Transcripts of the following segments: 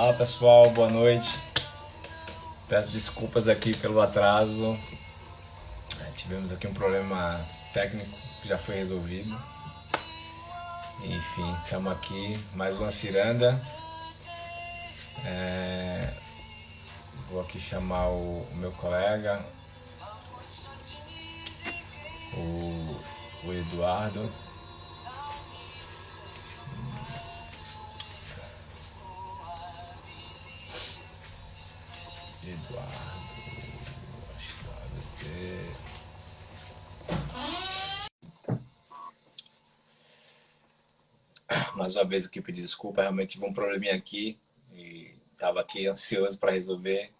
Olá pessoal, boa noite. Peço desculpas aqui pelo atraso. É, tivemos aqui um problema técnico que já foi resolvido. Enfim, estamos aqui, mais uma ciranda. É... Vou aqui chamar o, o meu colega, o, o Eduardo. Eduardo, está você. Mais uma vez aqui pedir desculpa, realmente tive um probleminha aqui e estava aqui ansioso para resolver,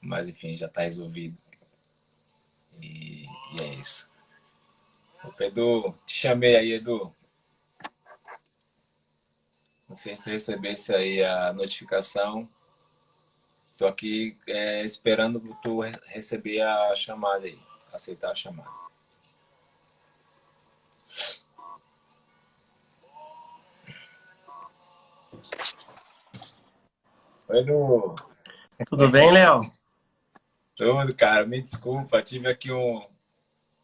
mas enfim, já está resolvido. E, e, é isso. O Pedro, te chamei aí, Edu. Não sei se tu recebesse aí a notificação. Estou aqui é, esperando tu receber a chamada aí, aceitar a chamada. Oi, Lu. Tudo bem, Léo? Tudo, cara. Me desculpa, tive aqui um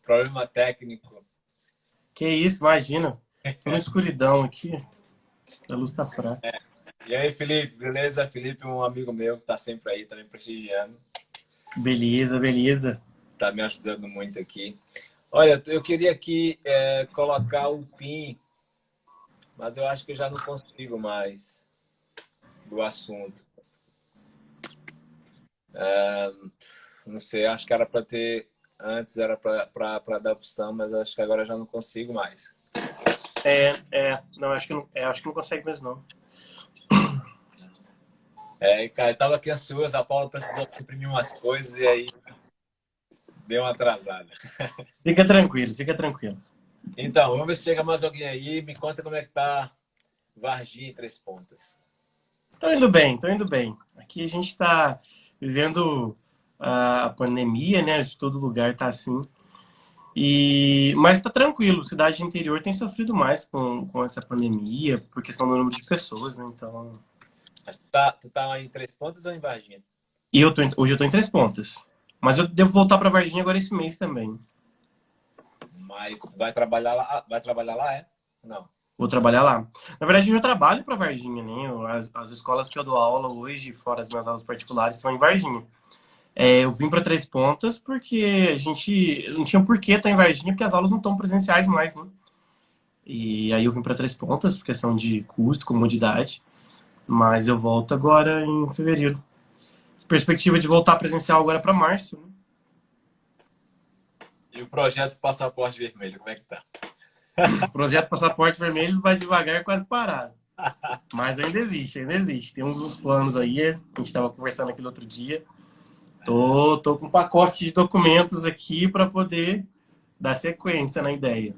problema técnico. Que isso, imagina. Tô na escuridão aqui. A luz tá fraca. É. E aí, Felipe, beleza? Felipe, um amigo meu que tá sempre aí, tá me prestigiando. Beleza, beleza. Tá me ajudando muito aqui. Olha, eu queria aqui é, colocar o PIN, mas eu acho que eu já não consigo mais do assunto. É, não sei, acho que era para ter antes, era para dar opção, mas acho que agora já não consigo mais. É, é, não, acho que não, é, acho que não consegue mesmo não. É, cara, eu tava aqui ansioso, a Paula precisou imprimir umas coisas e aí deu uma atrasada. Fica tranquilo, fica tranquilo. Então, vamos ver se chega mais alguém aí. Me conta como é que tá Varginha em Três Pontas. Tô indo bem, tô indo bem. Aqui a gente tá vivendo a pandemia, né? De todo lugar tá assim. E, mas tá tranquilo, cidade interior tem sofrido mais com, com essa pandemia, por questão do número de pessoas, né? Então, mas tu tá, tu tá em Três Pontas ou em Varginha? E eu tô hoje eu tô em Três Pontas. Mas eu devo voltar para Varginha agora esse mês também. Mas vai trabalhar lá, vai trabalhar lá, é? Não. Vou trabalhar lá. Na verdade, eu já trabalho para Varginha, né? As, as escolas que eu dou aula hoje, fora as minhas aulas particulares, são em Varginha. É, eu vim para Três Pontas porque a gente não tinha por que estar em Varginha, porque as aulas não estão presenciais mais, né? E aí eu vim para Três Pontas por questão de custo, comodidade. Mas eu volto agora em fevereiro. Perspectiva de voltar presencial agora para março. Né? E o projeto Passaporte Vermelho, como é que tá? o projeto Passaporte Vermelho vai devagar, quase parado. Mas ainda existe, ainda existe. Tem uns planos aí, a gente estava conversando aquele outro dia. Tô, tô com um pacote de documentos aqui para poder dar sequência na ideia.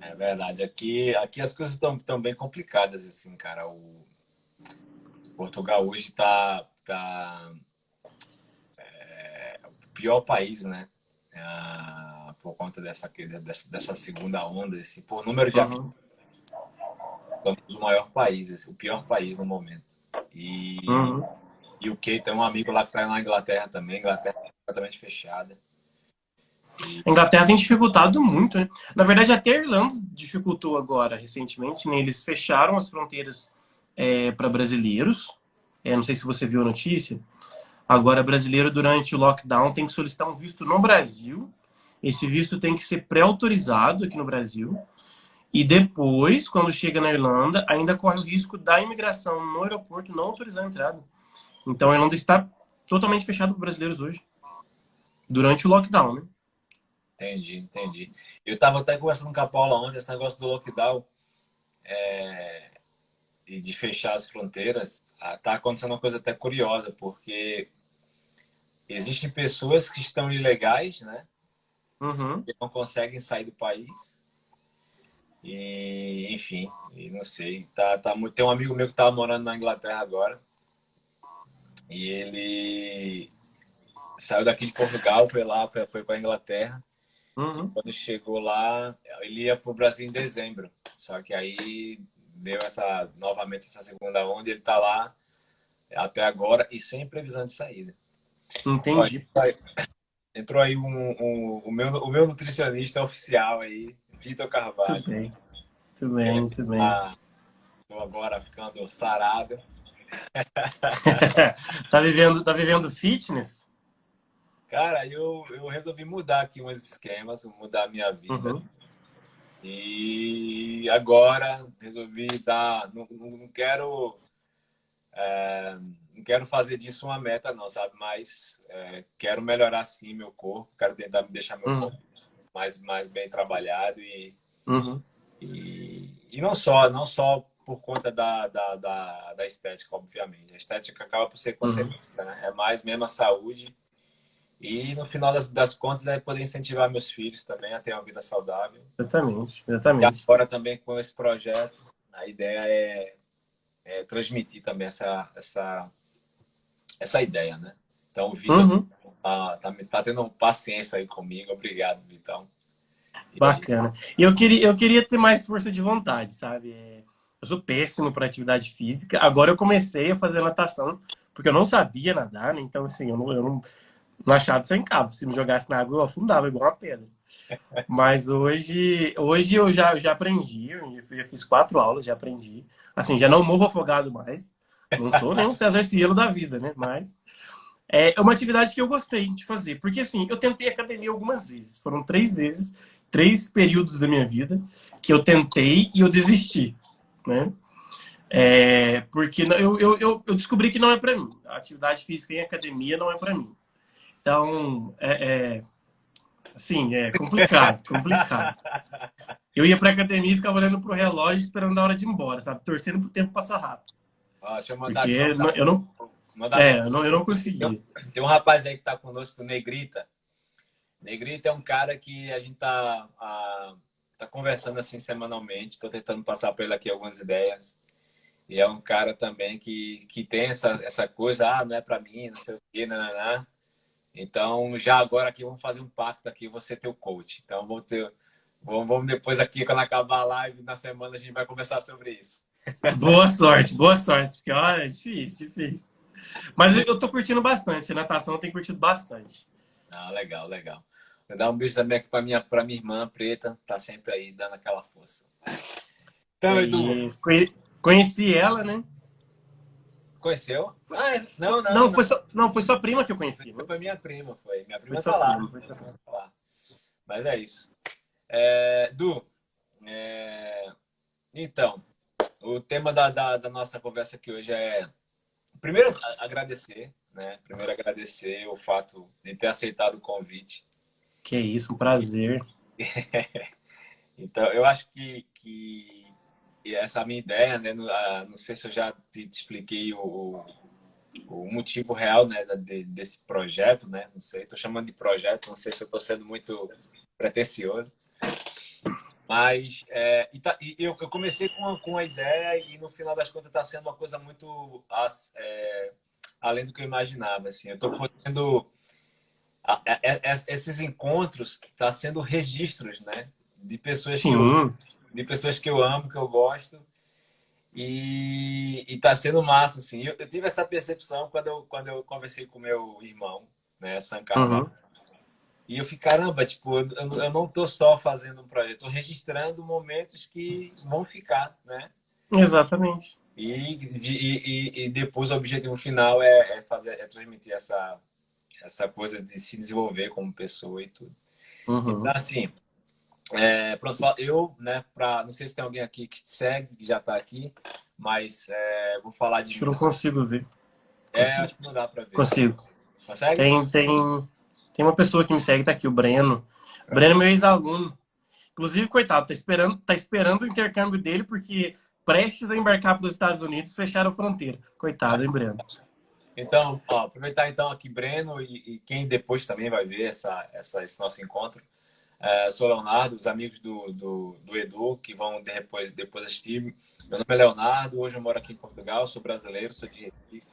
É verdade. Aqui, aqui as coisas estão bem complicadas, assim, cara. O, Portugal hoje está tá, é, o pior país, né? É, por conta dessa, dessa, dessa, segunda onda, esse, por número de uhum. somos o maior país, esse, o pior país no momento. E, uhum. e o que tem um amigo lá que está na Inglaterra também, Inglaterra é completamente fechada. A Inglaterra tem dificultado muito, né? Na verdade, até a Irlanda dificultou agora, recentemente, né? Eles fecharam as fronteiras é, para brasileiros. É, não sei se você viu a notícia. Agora, brasileiro durante o lockdown tem que solicitar um visto no Brasil. Esse visto tem que ser pré-autorizado aqui no Brasil. E depois, quando chega na Irlanda, ainda corre o risco da imigração no aeroporto não autorizar a entrada. Então, a Irlanda está totalmente fechada para brasileiros hoje. Durante o lockdown, né? Entendi, entendi. Eu estava até conversando com a Paula ontem, esse negócio do lockdown. É e de fechar as fronteiras, está ah, acontecendo uma coisa até curiosa, porque existem pessoas que estão ilegais, né? Uhum. Que não conseguem sair do país. E, enfim, e não sei. Tá, tá, tem um amigo meu que estava morando na Inglaterra agora. E ele saiu daqui de Portugal, foi lá, foi, foi para a Inglaterra. Uhum. Quando chegou lá, ele ia para o Brasil em dezembro. Só que aí deu essa novamente essa segunda onda, ele está lá até agora e sem previsão de saída. Entendi. Entrou aí um, um, o, meu, o meu nutricionista oficial aí, Vitor Carvalho. Muito bem, muito bem, muito bem. Estou agora ficando sarado. tá, vivendo, tá vivendo fitness? Cara, eu, eu resolvi mudar aqui uns esquemas, mudar a minha vida. Uhum. E agora resolvi dar. Não, não quero. É, não quero fazer disso uma meta, não, sabe? Mas é, quero melhorar sim meu corpo. Quero tentar me deixar meu uhum. corpo mais, mais bem trabalhado e, uhum. e, e não só, não só por conta da, da, da, da, estética, obviamente. A estética acaba por ser uhum. consequência, né? É mais mesmo a saúde. E no final das, das contas é poder incentivar meus filhos também a ter uma vida saudável. Exatamente, exatamente. E agora também com esse projeto, a ideia é, é transmitir também essa, essa, essa ideia, né? Então o Vitor uhum. tá, tá, tá, tendo paciência aí comigo. Obrigado, Vitão. Bacana. E eu queria, eu queria ter mais força de vontade, sabe? É eu sou péssimo para atividade física. Agora eu comecei a fazer natação, porque eu não sabia nadar, né? Então, assim, eu não, eu não, achava sem cabo. Se me jogasse na água, eu afundava igual uma pedra. Mas hoje, hoje eu já, já aprendi, eu já fiz quatro aulas, já aprendi. Assim, já não morro afogado mais. Não sou nem um César Cielo da vida, né? Mas é uma atividade que eu gostei de fazer. Porque, assim, eu tentei academia algumas vezes. Foram três vezes, três períodos da minha vida que eu tentei e eu desisti né? É, porque eu, eu, eu descobri que não é para mim. A atividade física em academia não é para mim. Então, é, é, assim, é complicado, complicado. Eu ia para academia e ficava olhando pro relógio esperando a hora de ir embora, sabe? Torcendo pro tempo passar rápido. Ah, deixa eu mandar porque aqui, eu não, mandar é, eu não, eu não consegui. Tem, um rapaz aí que tá conosco, Negrita. Negrita é um cara que a gente tá... A tá conversando assim semanalmente, estou tentando passar para ele aqui algumas ideias. E é um cara também que, que tem essa, essa coisa, ah, não é para mim, não sei o quê, nananá. Então, já agora aqui, vamos fazer um pacto aqui, você ter o coach. Então, vamos ter, vamos, depois aqui, quando acabar a live, na semana, a gente vai conversar sobre isso. Boa sorte, boa sorte, porque, olha, é difícil, difícil. Mas eu tô curtindo bastante, a natação eu tenho curtido bastante. Ah, legal, legal. Vou dar um beijo também aqui para minha, pra minha irmã preta, tá sempre aí dando aquela força. Então, Edu. Conheci ela, né? Conheceu? Ah, não, não. Não, Foi, só, não foi sua prima que eu conheci. Né? Foi minha prima, foi. Minha prima foi tá lá. Prima, foi lá. Mas é isso. É, du, é, então, o tema da, da, da, nossa conversa aqui hoje é. Primeiro, agradecer, né? Primeiro, agradecer o fato de ter aceitado o convite. Que isso, um prazer. então, eu acho que, que essa é a minha ideia, né? Não, sei se eu já te, te expliquei o, o motivo real né, desse projeto, né? Não sei, estou chamando de projeto, não sei se eu estou sendo muito pretencioso. Mas é, e tá, e eu, eu, comecei com a, com a ideia e no final das contas está sendo uma coisa muito é, além do que eu imaginava. Assim. Eu estou podendo esses encontros tá sendo registros, né? De pessoas que eu, de pessoas que eu amo, que eu gosto. E, e tá sendo massa, assim. Eu, eu, tive essa percepção quando eu, quando eu conversei com meu irmão, né, Sankara. Uhum. E eu fiquei, caramba, tipo, eu, eu não tô só fazendo um projeto, tô registrando momentos que vão ficar, né? Exatamente. E, e, e, depois o objetivo final é, é fazer, é transmitir essa, essa coisa de se desenvolver como pessoa e tudo. Uhum. Então, assim, é, pronto, eu, né, pra, não sei se tem alguém aqui que te segue, que já está aqui, mas é, vou falar de. Acho que não consigo ver. É, consigo. acho que não dá para ver. Consigo. Consegue? Tem, tem, tem uma pessoa que me segue, tá aqui, o Breno. O Breno é meu ex-aluno. Inclusive, coitado, tá esperando, tá esperando o intercâmbio dele, porque prestes a embarcar para os Estados Unidos, fecharam a fronteira. Coitado, hein, Breno? Então, ó, aproveitar então aqui Breno e, e, quem depois também vai ver essa, essa, esse nosso encontro. É, sou Leonardo, os amigos do, do, do, Edu que vão depois, depois assistir. Meu nome é Leonardo, hoje eu moro aqui em Portugal, sou brasileiro, sou de Recife.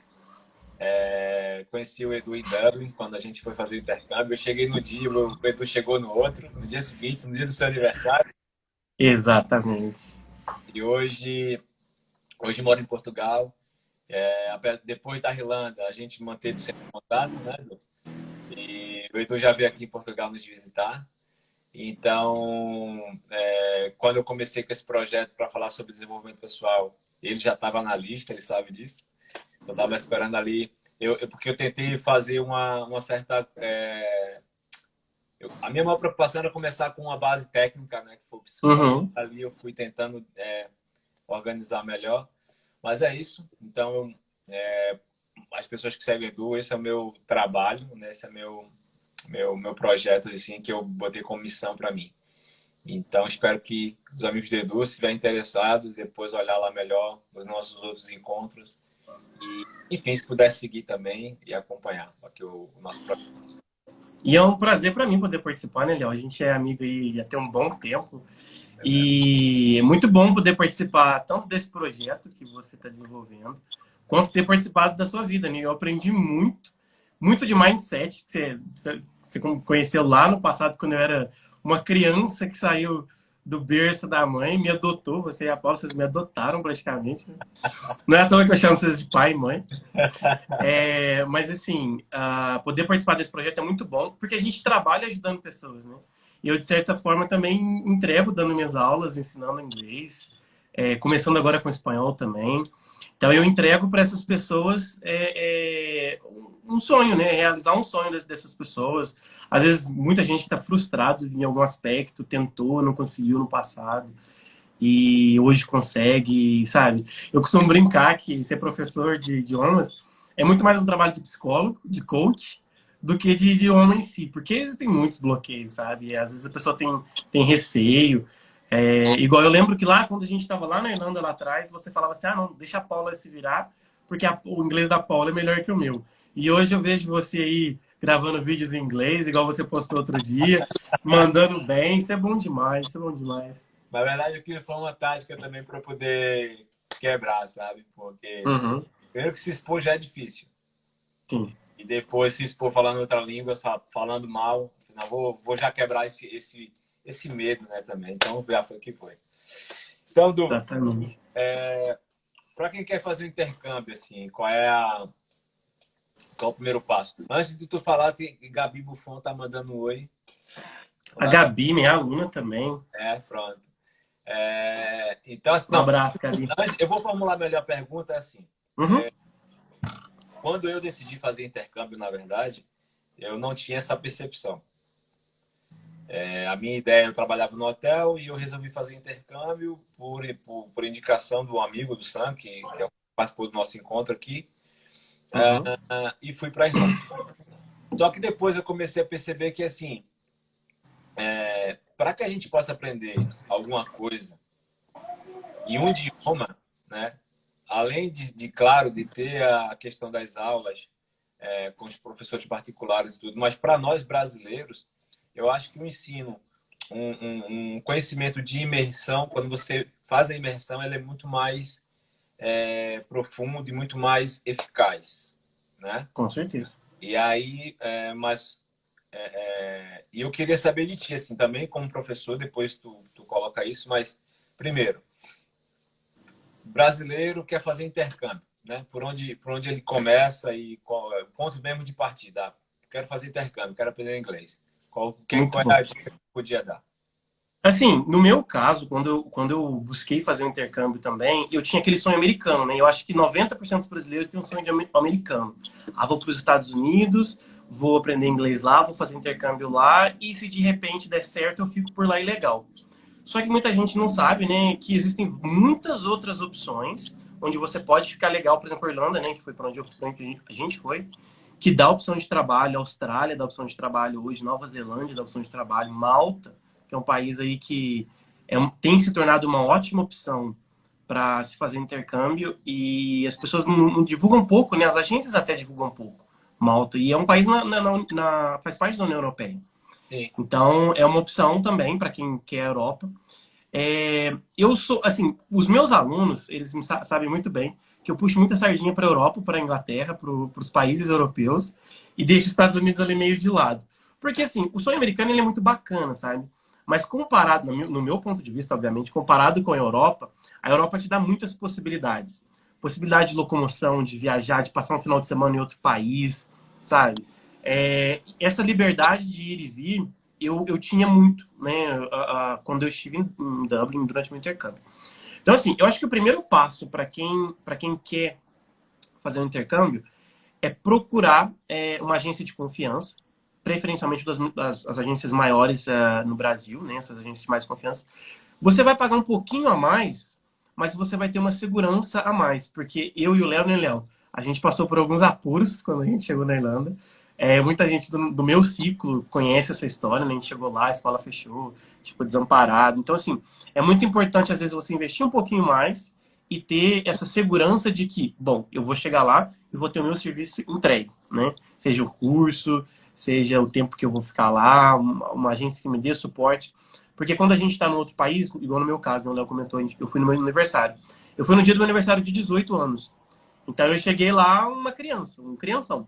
É, conheci o Edu em Dublin quando a gente foi fazer o intercâmbio. Eu cheguei no dia, o Edu chegou no outro, no dia seguinte, no dia do seu aniversário. Exatamente. E hoje, hoje moro em Portugal. É, depois da Irlanda, a gente manteve sempre contato, né? E o Edu já veio aqui em Portugal nos visitar. Então, é, quando eu comecei com esse projeto para falar sobre desenvolvimento pessoal, ele já estava na lista, ele sabe disso. Eu estava esperando ali, eu, eu, porque eu tentei fazer uma, uma certa. É, eu, a minha maior preocupação era começar com uma base técnica, né? Que foi Uhum. Ali eu fui tentando é, organizar melhor. Mas é isso. Então, é, as pessoas que seguem Edu, esse é o meu trabalho, né? esse é meu meu meu projeto assim que eu botei como missão para mim. Então, espero que os amigos do Edu, se estiverem interessados, depois olhar lá melhor nos nossos outros encontros. E, enfim, se puder seguir também e acompanhar aqui o, o nosso projeto. E é um prazer para mim poder participar, né, Léo? A gente é amigo aí há um bom tempo. E é muito bom poder participar tanto desse projeto que você está desenvolvendo, quanto ter participado da sua vida, né? Eu aprendi muito, muito de mindset, que você, você conheceu lá no passado, quando eu era uma criança que saiu do berço da mãe, me adotou, você e a Paula, vocês me adotaram praticamente. Né? Não é à toa que eu chamo vocês de pai e mãe. É, mas, assim, uh, poder participar desse projeto é muito bom, porque a gente trabalha ajudando pessoas, né? E eu, de certa forma, também entrego dando minhas aulas, ensinando inglês, é, começando agora com espanhol também. Então, eu entrego para essas pessoas é, é, um sonho, né? Realizar um sonho dessas pessoas. Às vezes, muita gente está frustrado em algum aspecto, tentou, não conseguiu no passado e hoje consegue, sabe? Eu costumo brincar que ser professor de idiomas é muito mais um trabalho de psicólogo, de coach, do que de idioma em si, porque existem muitos bloqueios, sabe? Às vezes a pessoa tem, tem receio. É, igual eu lembro que lá, quando a gente estava lá na Irlanda, lá atrás, você falava assim: ah, não, deixa a Paula se virar, porque a, o inglês da Paula é melhor que o meu. E hoje eu vejo você aí gravando vídeos em inglês, igual você postou outro dia, mandando bem. Isso é bom demais, isso é bom demais. Na verdade, aquilo foi uma tática também para poder quebrar, sabe? Porque uhum. primeiro que se expor já é difícil. Sim e depois se expor falando outra língua, falando mal, não, vou, vou já quebrar esse, esse, esse medo, né, também. Então, já foi o que foi. Então, Du, é, para quem quer fazer o um intercâmbio, assim, qual é a qual é o primeiro passo? Antes de tu falar, que Gabi Buffon tá mandando um oi. A Gabi, minha aluna também. É, pronto. É, então, assim, um abraço, Gabi. Eu vou formular melhor a pergunta é assim. Uhum. É, quando eu decidi fazer intercâmbio, na verdade, eu não tinha essa percepção. É, a minha ideia, eu trabalhava no hotel e eu resolvi fazer intercâmbio por, por, por indicação do amigo do Sam, que, que é participou do nosso encontro aqui, uhum. uh, e fui para a Irlanda. Só que depois eu comecei a perceber que, assim, é, para que a gente possa aprender alguma coisa em um idioma, né, além de, de, claro, de ter a questão das aulas é, com os professores particulares e tudo, mas para nós brasileiros, eu acho que o ensino, um, um, um, conhecimento de imersão, quando você faz a imersão, ele é muito mais é, profundo e muito mais eficaz, né? Com certeza. E aí, é, mas é, é, eu queria saber de ti, assim, também como professor, depois tu, tu coloca isso, mas primeiro, brasileiro quer fazer intercâmbio, né? Por onde, por onde ele começa e qual é o ponto mesmo de partida. Quero fazer intercâmbio, quero aprender inglês. Qual, quem, qual é a dica que podia dar? Assim, no meu caso, quando eu, quando eu busquei fazer um intercâmbio também, eu tinha aquele sonho americano, né? Eu acho que 90% dos brasileiros têm um sonho de americano. Ah, vou para os Estados Unidos, vou aprender inglês lá, vou fazer intercâmbio lá, e se de repente der certo, eu fico por lá e legal. Só que muita gente não sabe, né, que existem muitas outras opções onde você pode ficar legal, por exemplo, Irlanda, né, que foi para onde eu, a gente foi, que dá opção de trabalho, Austrália dá opção de trabalho hoje, Nova Zelândia dá opção de trabalho, Malta, que é um país aí que é, tem se tornado uma ótima opção para se fazer intercâmbio e as pessoas não, não, divulgam pouco, né? As agências até divulgam pouco Malta e é um país na, na, na faz parte da União Europeia. Sim. Então, é uma opção também para quem quer a Europa. É, eu sou, assim, os meus alunos, eles sabem muito bem que eu puxo muita sardinha para a Europa, para a Inglaterra, para os países europeus e deixo os Estados Unidos ali meio de lado. Porque, assim, o sonho americano ele é muito bacana, sabe? Mas comparado, no meu, no meu ponto de vista, obviamente, comparado com a Europa, a Europa te dá muitas possibilidades. possibilidade de locomoção, de viajar, de passar um final de semana em outro país, sabe? É, essa liberdade de ir e vir, eu, eu tinha muito, né? Quando eu estive em Dublin durante o meu intercâmbio. Então, assim, eu acho que o primeiro passo para quem, quem quer fazer um intercâmbio é procurar é, uma agência de confiança, preferencialmente das, das as agências maiores uh, no Brasil, né? Essas agências de mais confiança. Você vai pagar um pouquinho a mais mas você vai ter uma segurança a mais, porque eu e o Léo, né, Léo? A gente passou por alguns apuros quando a gente chegou na Irlanda. É, muita gente do, do, meu ciclo conhece essa história, né? A gente chegou lá, a escola fechou, ficou desamparado. Então, assim, é muito importante, às vezes, você investir um pouquinho mais e ter essa segurança de que, bom, eu vou chegar lá e vou ter o meu serviço entregue, né? Seja o curso, seja o tempo que eu vou ficar lá, uma, uma agência que me dê suporte. Porque quando a gente está no outro país, igual no meu caso, o Léo comentou, eu fui no meu aniversário. Eu fui no dia do meu aniversário de 18 anos. Então eu cheguei lá uma criança, um crianção.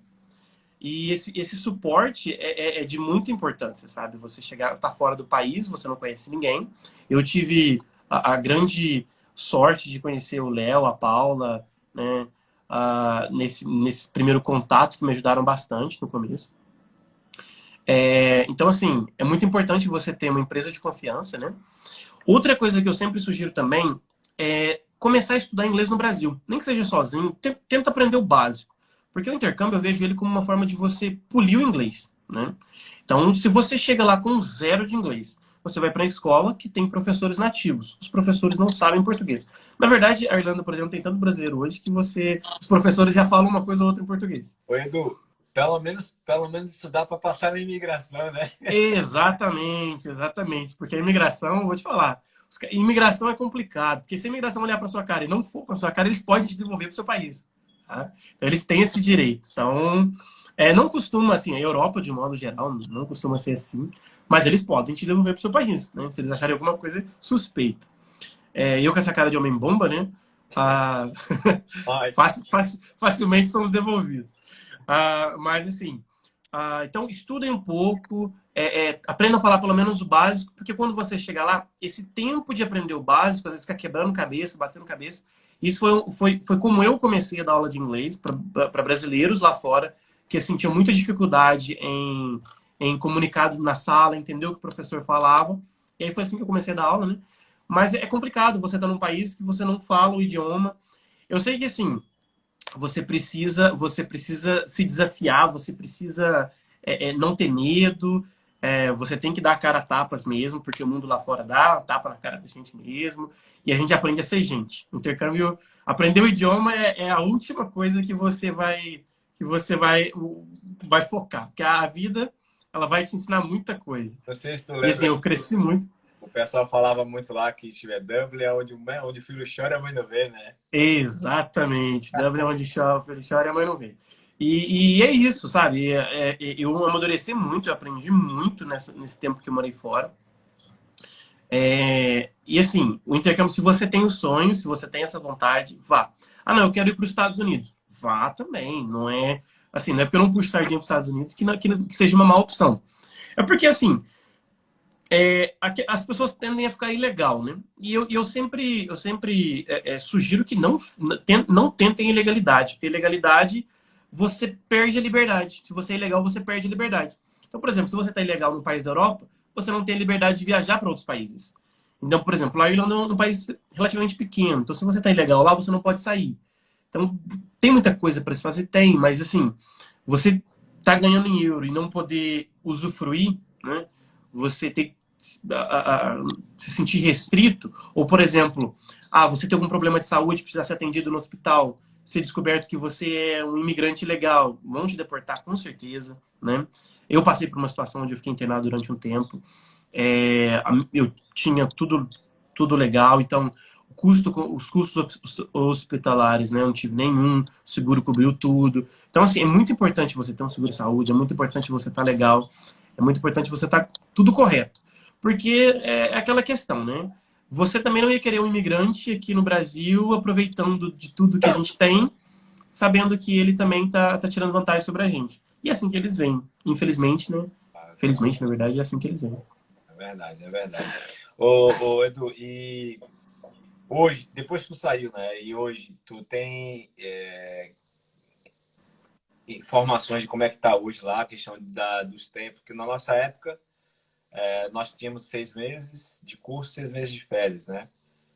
E esse, esse suporte é, é, é de muita importância, sabe? Você chegar, está fora do país, você não conhece ninguém. Eu tive a, a grande sorte de conhecer o Léo, a Paula, né? Uh, nesse, nesse primeiro contato que me ajudaram bastante no começo. É, então, assim, é muito importante você ter uma empresa de confiança, né? Outra coisa que eu sempre sugiro também é começar a estudar inglês no Brasil. Nem que seja sozinho, tenta aprender o básico. Porque o intercâmbio eu vejo ele como uma forma de você polir o inglês, né? Então, se você chega lá com zero de inglês, você vai para a escola que tem professores nativos. Os professores não sabem português. Na verdade, a Irlanda, por exemplo, tem tanto brasileiro hoje que você, os professores já falam uma coisa ou outra em português. Oi, Edu, pelo menos, pelo menos isso dá para passar na imigração, né? Exatamente, exatamente. Porque a imigração, vou te falar, imigração é complicado. Porque se a imigração olhar para sua cara e não for para sua cara, eles podem te devolver para o seu país. Tá? Então, eles têm esse direito. Então, é, não costuma, assim, a Europa, de modo geral, não costuma ser assim, mas eles podem te devolver para o seu país, né? Se eles acharem alguma coisa suspeita. É, eu com essa cara de homem-bomba, né? Ah, facilmente somos devolvidos. Uh, mas assim, uh, então estudem um pouco, é, é, aprendam a falar pelo menos o básico, porque quando você chegar lá, esse tempo de aprender o básico, às vezes fica quebrando cabeça, batendo cabeça. Isso foi, foi, foi como eu comecei a dar aula de inglês para brasileiros lá fora, que sentiam muita dificuldade em, em comunicar na sala, entender o que o professor falava. E aí foi assim que eu comecei a dar aula, né? Mas é complicado, você tá num país que você não fala o idioma. Eu sei que, assim, você precisa, você precisa se desafiar, você precisa é, é, não ter medo, é, você tem que dar a cara a tapas mesmo, porque o mundo lá fora dá tapa na cara da gente mesmo, e a gente aprende a ser gente. Intercâmbio, aprender o idioma é, é, a última coisa que você vai que você vai vai focar, porque a vida ela vai te ensinar muita coisa. e assim, eu cresci muito o pessoal falava muito lá que estiver Dublin é onde, onde o filho chora a mãe não vê, né? Exatamente. Dublin é onde o filho chora e a mãe não vê. E, e é isso, sabe? É, é, eu amadureci muito, eu aprendi muito nessa, nesse tempo que eu morei fora. É, e assim, o intercâmbio, se você tem o sonho, se você tem essa vontade, vá. Ah, não, eu quero ir para os Estados Unidos. Vá também. Não é assim, não é porque eu não puxo sardinha para os Estados Unidos que, não, que, que seja uma má opção. É porque assim, é, as pessoas tendem a ficar ilegal, né? E eu, eu sempre, eu sempre é, é, sugiro que não, não tentem ilegalidade, porque ilegalidade você perde a liberdade. Se você é ilegal, você perde a liberdade. Então, por exemplo, se você está ilegal num país da Europa, você não tem a liberdade de viajar para outros países. Então, por exemplo, a Irlanda é um país relativamente pequeno. Então, se você está ilegal lá, você não pode sair. Então, tem muita coisa para se fazer? Tem, mas assim, você está ganhando em euro e não poder usufruir, né? Você tem a, a, se sentir restrito, ou, por exemplo, ah, você tem algum problema de saúde, precisa ser atendido no hospital, ser descoberto que você é um imigrante legal, vão te deportar com certeza, né? Eu passei por uma situação onde eu fiquei internado durante um tempo, é, eu tinha tudo, tudo legal, então o custo, os custos hospitalares, né? Eu não tive nenhum, o seguro cobriu tudo. Então, assim, é muito importante você ter um seguro de saúde, é muito importante você estar tá legal, é muito importante você estar tá tudo correto. Porque é, é aquela questão, né? Você também não ia querer um imigrante aqui no Brasil aproveitando de tudo que a gente tem, sabendo que ele também está tá tirando vantagem sobre a gente. E é assim que eles vêm. Infelizmente, né? Felizmente, na verdade, é assim que eles vêm. É verdade, é verdade. Ô, ô Edu, e hoje, depois que tu saiu, né? E hoje, tu tem é, informações de como é que tá hoje lá, a questão da, dos tempos, porque na nossa época é, nós tínhamos seis meses de curso, seis meses de férias, né?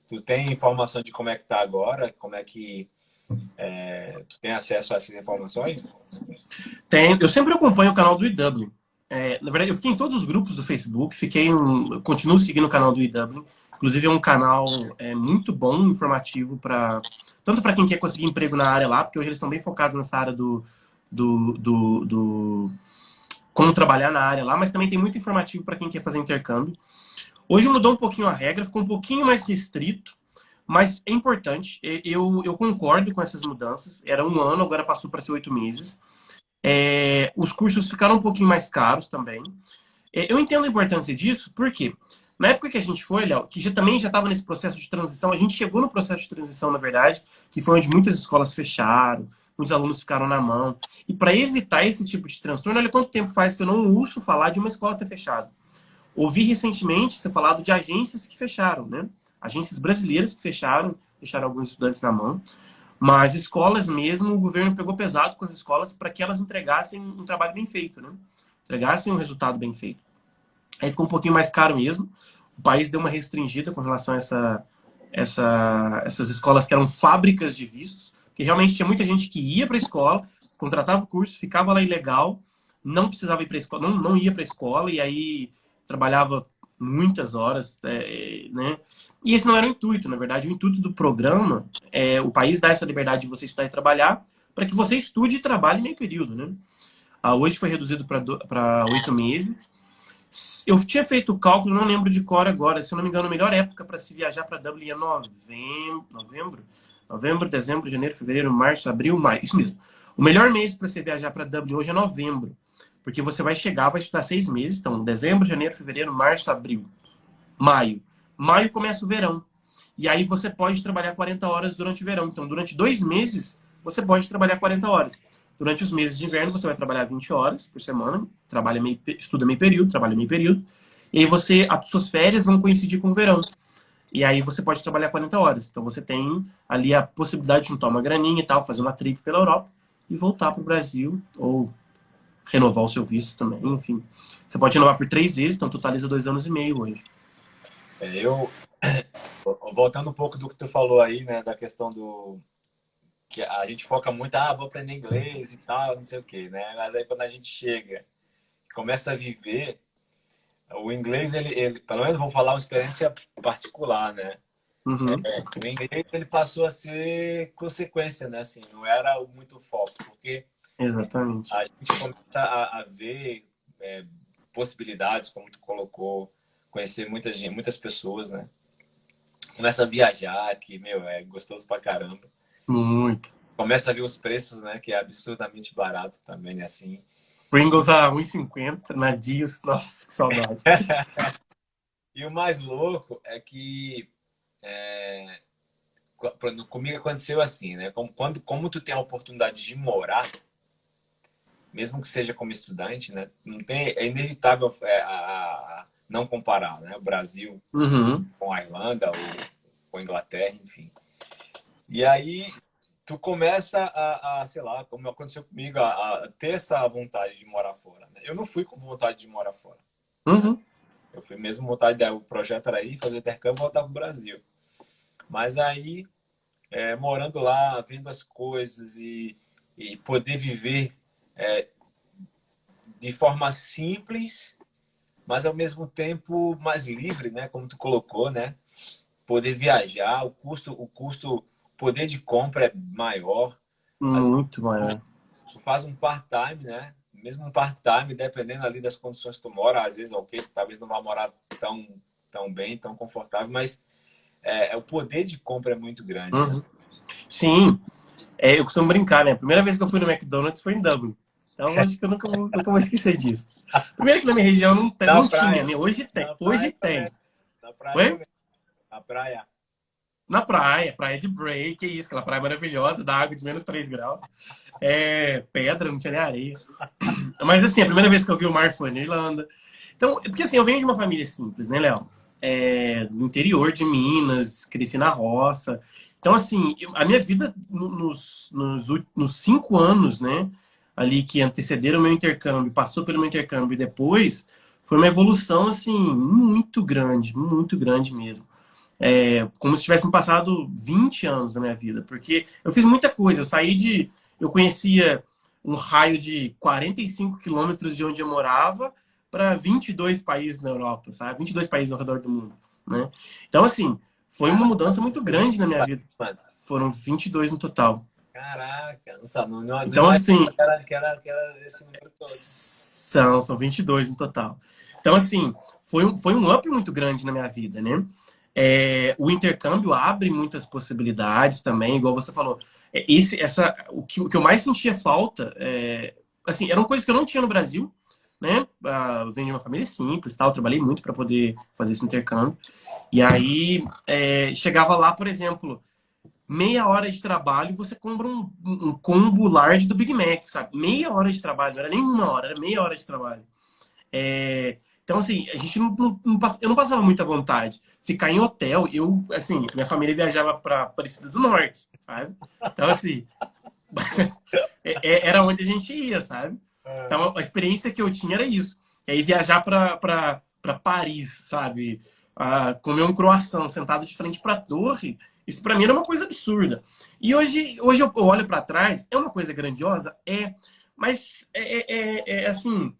Tu tem informação de como é que tá agora, como é que é, tu tem acesso a essas informações? Tem. Eu sempre acompanho o canal do IW. É, na verdade, eu fiquei em todos os grupos do Facebook, fiquei em, continuo seguindo o canal do IW. Inclusive, é um canal é, muito bom, informativo, para tanto para quem quer conseguir emprego na área lá, porque hoje eles estão bem focados nessa área do, do, do, do como trabalhar na área lá, mas também tem muito informativo para quem quer fazer intercâmbio. Hoje mudou um pouquinho a regra, ficou um pouquinho mais restrito, mas é importante. Eu, eu concordo com essas mudanças. Era um ano, agora passou para ser oito meses. É, os cursos ficaram um pouquinho mais caros também. É, eu entendo a importância disso, porque na época que a gente foi, Léo, que já, também já estava nesse processo de transição, a gente chegou no processo de transição, na verdade, que foi onde muitas escolas fecharam, muitos alunos ficaram na mão. E para evitar esse tipo de transtorno, olha quanto tempo faz que eu não ouço falar de uma escola ter fechado. Ouvi recentemente ser falado de agências que fecharam, né? Agências brasileiras que fecharam, deixaram alguns estudantes na mão. Mas escolas mesmo, o governo pegou pesado com as escolas para que elas entregassem um trabalho bem feito, né? Entregassem um resultado bem feito. Aí ficou um pouquinho mais caro mesmo. O país deu uma restringida com relação a essa, essa, essas escolas que eram fábricas de vistos, que realmente tinha muita gente que ia para a escola, contratava o curso, ficava lá ilegal, não precisava ir para a escola, não, não ia para a escola e aí trabalhava muitas horas, é, né? E esse não era o intuito, na verdade, o intuito do programa é o país dar essa liberdade de você estudar e trabalhar para que você estude e trabalhe meio período, né? Ah, hoje foi reduzido para oito meses. Eu tinha feito o cálculo, não lembro de cor agora, se eu não me engano, a melhor época para se viajar para Dublin é novembro, novembro, novembro, dezembro, janeiro, fevereiro, março, abril, maio, isso mesmo. O melhor mês para você viajar para Dublin hoje é novembro, porque você vai chegar, vai estudar seis meses, então dezembro, janeiro, fevereiro, março, abril, maio. Maio começa o verão. E aí você pode trabalhar 40 horas durante o verão. Então, durante dois meses, você pode trabalhar 40 horas. Durante os meses de inverno, você vai trabalhar 20 horas por semana, trabalha meio, estuda meio período, trabalha meio período. E aí você, as suas férias vão coincidir com o verão. E aí você pode trabalhar 40 horas. Então você tem ali a possibilidade de juntar uma graninha e tal, fazer uma trip pela Europa e voltar para o Brasil ou renovar o seu visto também, enfim. Você pode renovar por três vezes, então totaliza dois anos e meio hoje. É, eu, voltando um pouco do que tu falou aí, né, da questão do que a gente foca muito, ah, vou aprender inglês e tal, não sei o quê, né? Mas aí quando a gente chega, começa a viver, o inglês, ele, ele pelo menos vou falar uma experiência particular, né? Uhum. É, o inglês ele passou a ser consequência, né? Assim, não era muito foco, porque Exatamente. a gente começa a, a ver é, possibilidades, como tu colocou, conhecer muitas, muitas pessoas, né? Começa a viajar, que, meu, é gostoso pra caramba. Muito. Começa a ver os preços, né? Que é absurdamente barato também, né? Assim. Pringles a 1,50 na Dias. Nossa, que saudade. e o mais louco é que é, comigo aconteceu assim, né? Como, quando, como tu tem a oportunidade de morar, mesmo que seja como estudante, né? Não tem, é inevitável é, a, a, não comparar, né? O Brasil uhum. com a Irlanda ou com a Inglaterra, enfim. E aí tu começa a, a sei lá, como aconteceu comigo, a, a, ter essa vontade de morar fora. Né? Eu não fui com vontade de morar fora. Uhum. Eu fui mesmo vontade, de, o projeto era ir fazer intercâmbio e voltar para o Brasil. Mas aí, é, morando lá, vendo as coisas e, e poder viver é, de forma simples mas ao mesmo tempo mais livre, né? Como tu colocou, né? Poder viajar, o custo, o custo, poder de compra é maior. Muito maior. Tu faz um part-time, né? Mesmo um part-time, dependendo ali das condições que tu mora, às vezes, ok, talvez não vá morar tão, tão bem, tão confortável, mas é, é o poder de compra é muito grande. Né? Uhum. Né? Sim. É, eu costumo brincar, né? A primeira vez que eu fui no McDonald's foi em Dublin. Então, acho que eu nunca vou, nunca vou esquecer disso. Primeiro que na minha região não, tem, não tinha, né? Hoje tem. Hoje tem. Na praia. Na praia. Na praia, praia de break, que isso, aquela praia maravilhosa, da água de menos 3 graus. É, pedra, não tinha nem areia. Mas assim, a primeira vez que eu vi o mar foi na Irlanda. Então, porque assim, eu venho de uma família simples, né, Léo? é, no interior de Minas, cresci na roça. Então, assim, a minha vida nos, nos, nos cinco anos, né, ali que antecederam o meu intercâmbio, passou pelo meu intercâmbio e depois, foi uma evolução, assim, muito grande, muito grande mesmo. É, como se tivessem passado 20 anos na minha vida, porque eu fiz muita coisa. Eu saí de. Eu conhecia um raio de 45 quilômetros de onde eu morava para 22 países na Europa, sabe? 22 países ao redor do mundo, né? Então, assim, foi uma mudança muito grande na minha vida. Foram 22 no total. Caraca, não sabe. Não, não, então, assim... Que era, que, era, que era esse número todo. São, são 22 no total. Então, assim, foi um, foi um up muito grande na minha vida, né? É, o intercâmbio abre muitas possibilidades também, igual você falou. É, esse, essa, o, que, o que eu mais sentia falta, é, assim, eram coisas que eu não tinha no Brasil, né? Uh, venho de uma família simples, tal, trabalhei muito para poder fazer esse intercâmbio. E aí é, chegava lá, por exemplo, meia hora de trabalho, você compra um, um combo large do Big Mac, sabe? Meia hora de trabalho, não era nem uma hora, era meia hora de trabalho. É, então, assim, a gente não, não, não, eu não passava muita vontade. Ficar em hotel, eu, assim, minha família viajava para Aparecida do Norte, sabe? Então, assim, é, é, era onde a gente ia, sabe? É. Então, a experiência que eu tinha era isso. E aí, viajar para Paris, sabe? Ah, comer um croissant sentado de frente para a torre, isso para mim era uma coisa absurda. E hoje, hoje eu olho para trás, é uma coisa grandiosa? É. Mas, é, é, é assim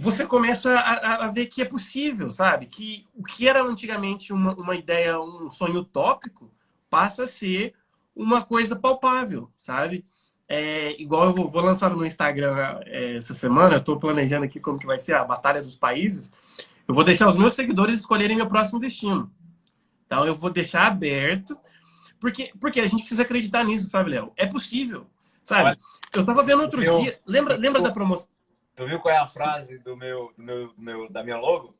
você começa a, a, ver que é possível, sabe? Que o que era antigamente uma, uma ideia, um sonho utópico, passa a ser uma coisa palpável, sabe? É, igual eu vou, vou, lançar no Instagram é, essa semana, eu estou planejando aqui como que vai ser a Batalha dos Países. Eu vou deixar os meus seguidores escolherem meu próximo destino. Então eu vou deixar aberto, porque, porque a gente precisa acreditar nisso, sabe, Léo? É possível, sabe? Eu estava vendo outro dia, lembra, lembra da promoção? Tu viu qual é a frase do meu, do meu, do meu da minha logo?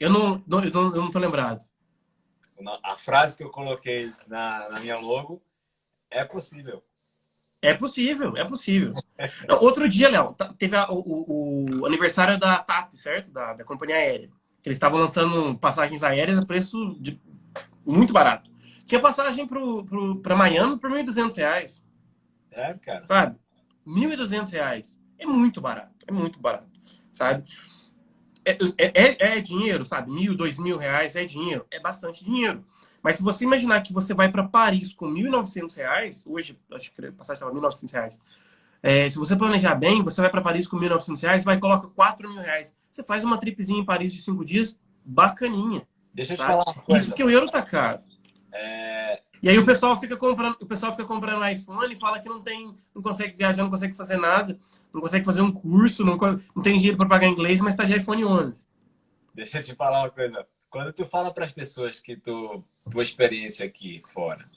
Eu não, não, eu não, eu não tô lembrado. A frase que eu coloquei na, na minha logo é possível. É possível, é possível. Outro dia, Léo, tá, teve a, o, o, aniversário da TAP, certo? Da, da companhia aérea. Eles estavam lançando passagens aéreas a preço de, muito barato. Tinha passagem para Miami por R$ 1.200. É, cara. Sabe? R$ 1.200 é muito barato, é muito barato, sabe? É, é, é, é dinheiro, sabe? Mil, dois mil reais é dinheiro, é bastante dinheiro. Mas se você imaginar que você vai para Paris com 1.900 reais, hoje acho que a passagem estava 1.900 reais. É, se você planejar bem, você vai para Paris com 1.900 reais, vai e coloca 4 mil reais. Você faz uma tripezinha em Paris de 5 dias, bacaninha. Deixa eu te falar uma coisa. Isso que o euro tá caro. É, e aí o pessoal fica comprando, o pessoal fica comprando iPhone e fala que não tem, não consegue viajar, não consegue fazer nada, não consegue fazer um curso, não, não tem dinheiro para pagar inglês, mas está de iPhone 11. Deixa eu te falar uma coisa. Quando tu fala para as pessoas que tu, tua experiência aqui fora,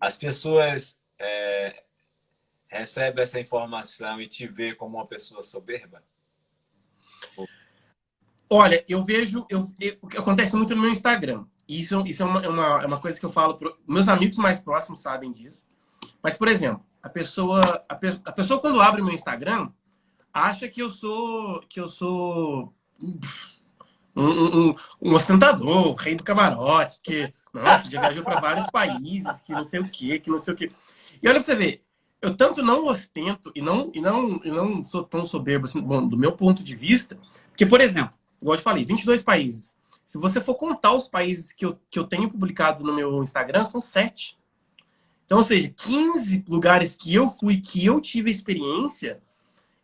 as pessoas é, recebem essa informação e te vê como uma pessoa soberba? Olha, eu vejo, eu, eu, o acontece muito no meu Instagram. Isso, isso é, uma, é uma, é uma coisa que eu falo. Pro, meus amigos mais próximos sabem disso. Mas, por exemplo, a pessoa, a, pe, a pessoa quando abre meu Instagram acha que eu sou que eu sou um, um, um ostentador, o rei do camarote, que nossa, já viajou para vários países, que não sei o que, que não sei o que. E olha para você ver, eu tanto não ostento e não e não e não sou tão soberbo assim, bom, do meu ponto de vista, porque por exemplo, igual eu te falei, 22 países. Se você for contar os países que eu, que eu tenho publicado no meu Instagram, são sete. Então, ou seja, 15 lugares que eu fui, que eu tive experiência,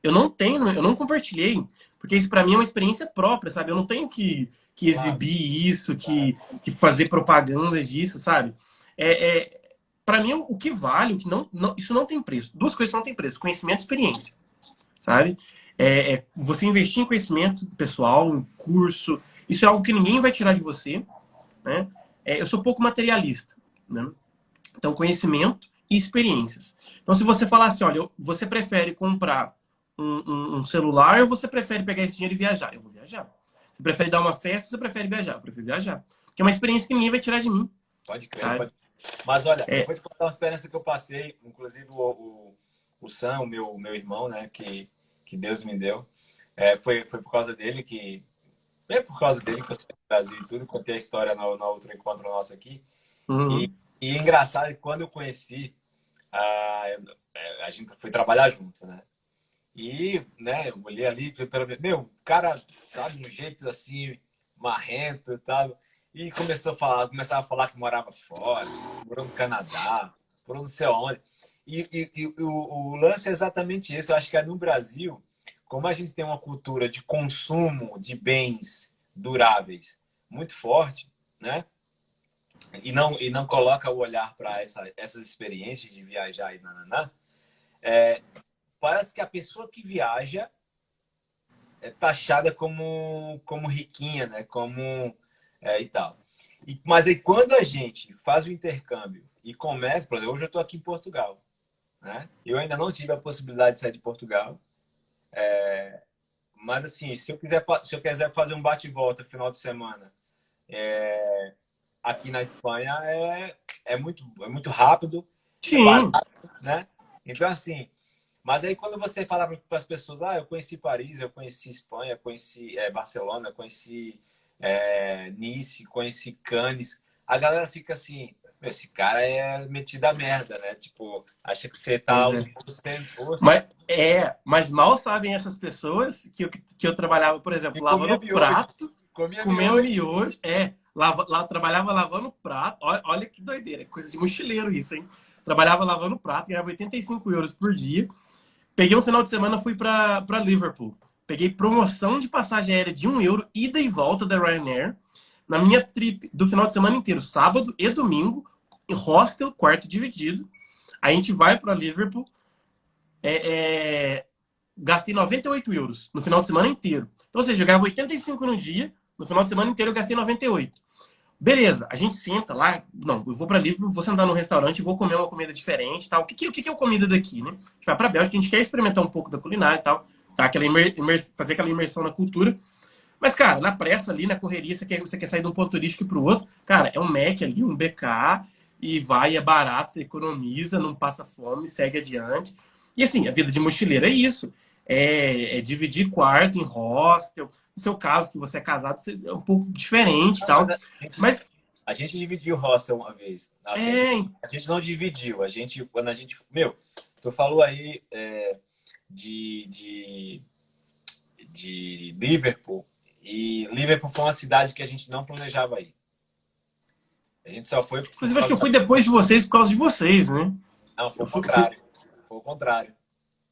eu não tenho, eu não compartilhei. Porque isso para mim é uma experiência própria, sabe? Eu não tenho que, que exibir isso, que, que fazer propaganda disso, sabe? É, é para mim, o que vale, o que não, não, isso não tem preço. Duas coisas não tem preço: conhecimento e experiência, sabe? É, é, você investir em conhecimento pessoal, em curso, isso é algo que ninguém vai tirar de você. Né? É, eu sou pouco materialista. Né? Então, conhecimento e experiências. Então, se você falar assim, olha, você prefere comprar um, um, um, celular ou você prefere pegar esse dinheiro e viajar? Eu vou viajar. Você prefere dar uma festa ou você prefere viajar? Eu prefiro viajar. Porque é uma experiência que ninguém vai tirar de mim. Pode crer. Pode... Mas olha, é... eu vou te contar uma experiência que eu passei, inclusive o, o, o Sam, o meu, meu irmão, né, que que Deus me deu. É, foi, foi por causa dele que é por causa dele que eu saí do Brasil e tudo, contei a história no, no outro encontro nosso aqui. Uhum. E, e é engraçado que quando eu conheci, a, a gente foi trabalhar junto, né? E, né, eu olhei ali, meu, cara, sabe, um jeito assim, marrento e tal. E começou a falar, começava a falar que morava fora, morou no Canadá, por não sei. E, e, e o, o, lance é exatamente esse. Eu acho que é no Brasil, como a gente tem uma cultura de consumo de bens duráveis muito forte, né? E não, e não coloca o olhar para essa, essas experiências de viajar e nananá, é, parece que a pessoa que viaja é taxada como, como riquinha, né? Como é, e tal. E, mas aí quando a gente faz o intercâmbio e começa, por exemplo, hoje eu estou aqui em Portugal, né? Eu ainda não tive a possibilidade de sair de Portugal, é, mas assim, se eu quiser se eu quiser fazer um bate volta final de semana é, aqui na Espanha é, é muito é muito rápido, Sim. Barato, né? Então assim, mas aí quando você fala para as pessoas, ah, eu conheci Paris, eu conheci Espanha, conheci é, Barcelona, conheci é, Nice, conheci Cannes. A galera fica assim, esse cara é metido a merda, né? Tipo, acha que você tá é. Mas, é, mas mal sabem essas pessoas que eu, que eu trabalhava, por exemplo, lavando prato, comia comendo miojo. É, lava, lá, trabalhava lavando prato. Olha, olha que doideira, coisa de mochileiro isso, hein? Trabalhava lavando prato, ganhava 85 euros por dia. Peguei um final de semana, fui para Liverpool. Peguei promoção de passagem aérea de um euro, ida e volta da Ryanair. Na minha trip do final de semana inteiro, sábado e domingo, em hostel, quarto dividido. A gente vai para Liverpool. É, é... Gastei 98 euros no final de semana inteiro. Então, ou seja, eu ganhava 85 no dia, no final de semana inteiro eu gastei 98. Beleza, a gente senta lá. Não, eu vou para Liverpool, vou sentar num restaurante, vou comer uma comida diferente tal. O que, que, o que, é comida daqui, né? A gente vai para Bélgica, a gente quer experimentar um pouco da culinária e tal tá? Aquela fazer aquela imersão na cultura. Mas, cara, na pressa ali, na correria, você quer, você quer sair de um ponto turístico para o outro, cara, é um Mac ali, um BK, e vai, é barato, você economiza, não passa fome, segue adiante. E assim, a vida de mochileiro é isso. É, é dividir quarto em hostel. No seu caso, que você é casado, é um pouco diferente tal. Mas. A gente dividiu o hostel uma vez. Assim, é... A gente não dividiu. A gente, quando a gente. Meu, tu falou aí. É de, de, de Liverpool. E Liverpool foi uma cidade que a gente não planejava ir. A gente só foi. Inclusive, acho que eu fui depois de vocês por causa de vocês, né? Não, foi o contrário. Foi o contrário.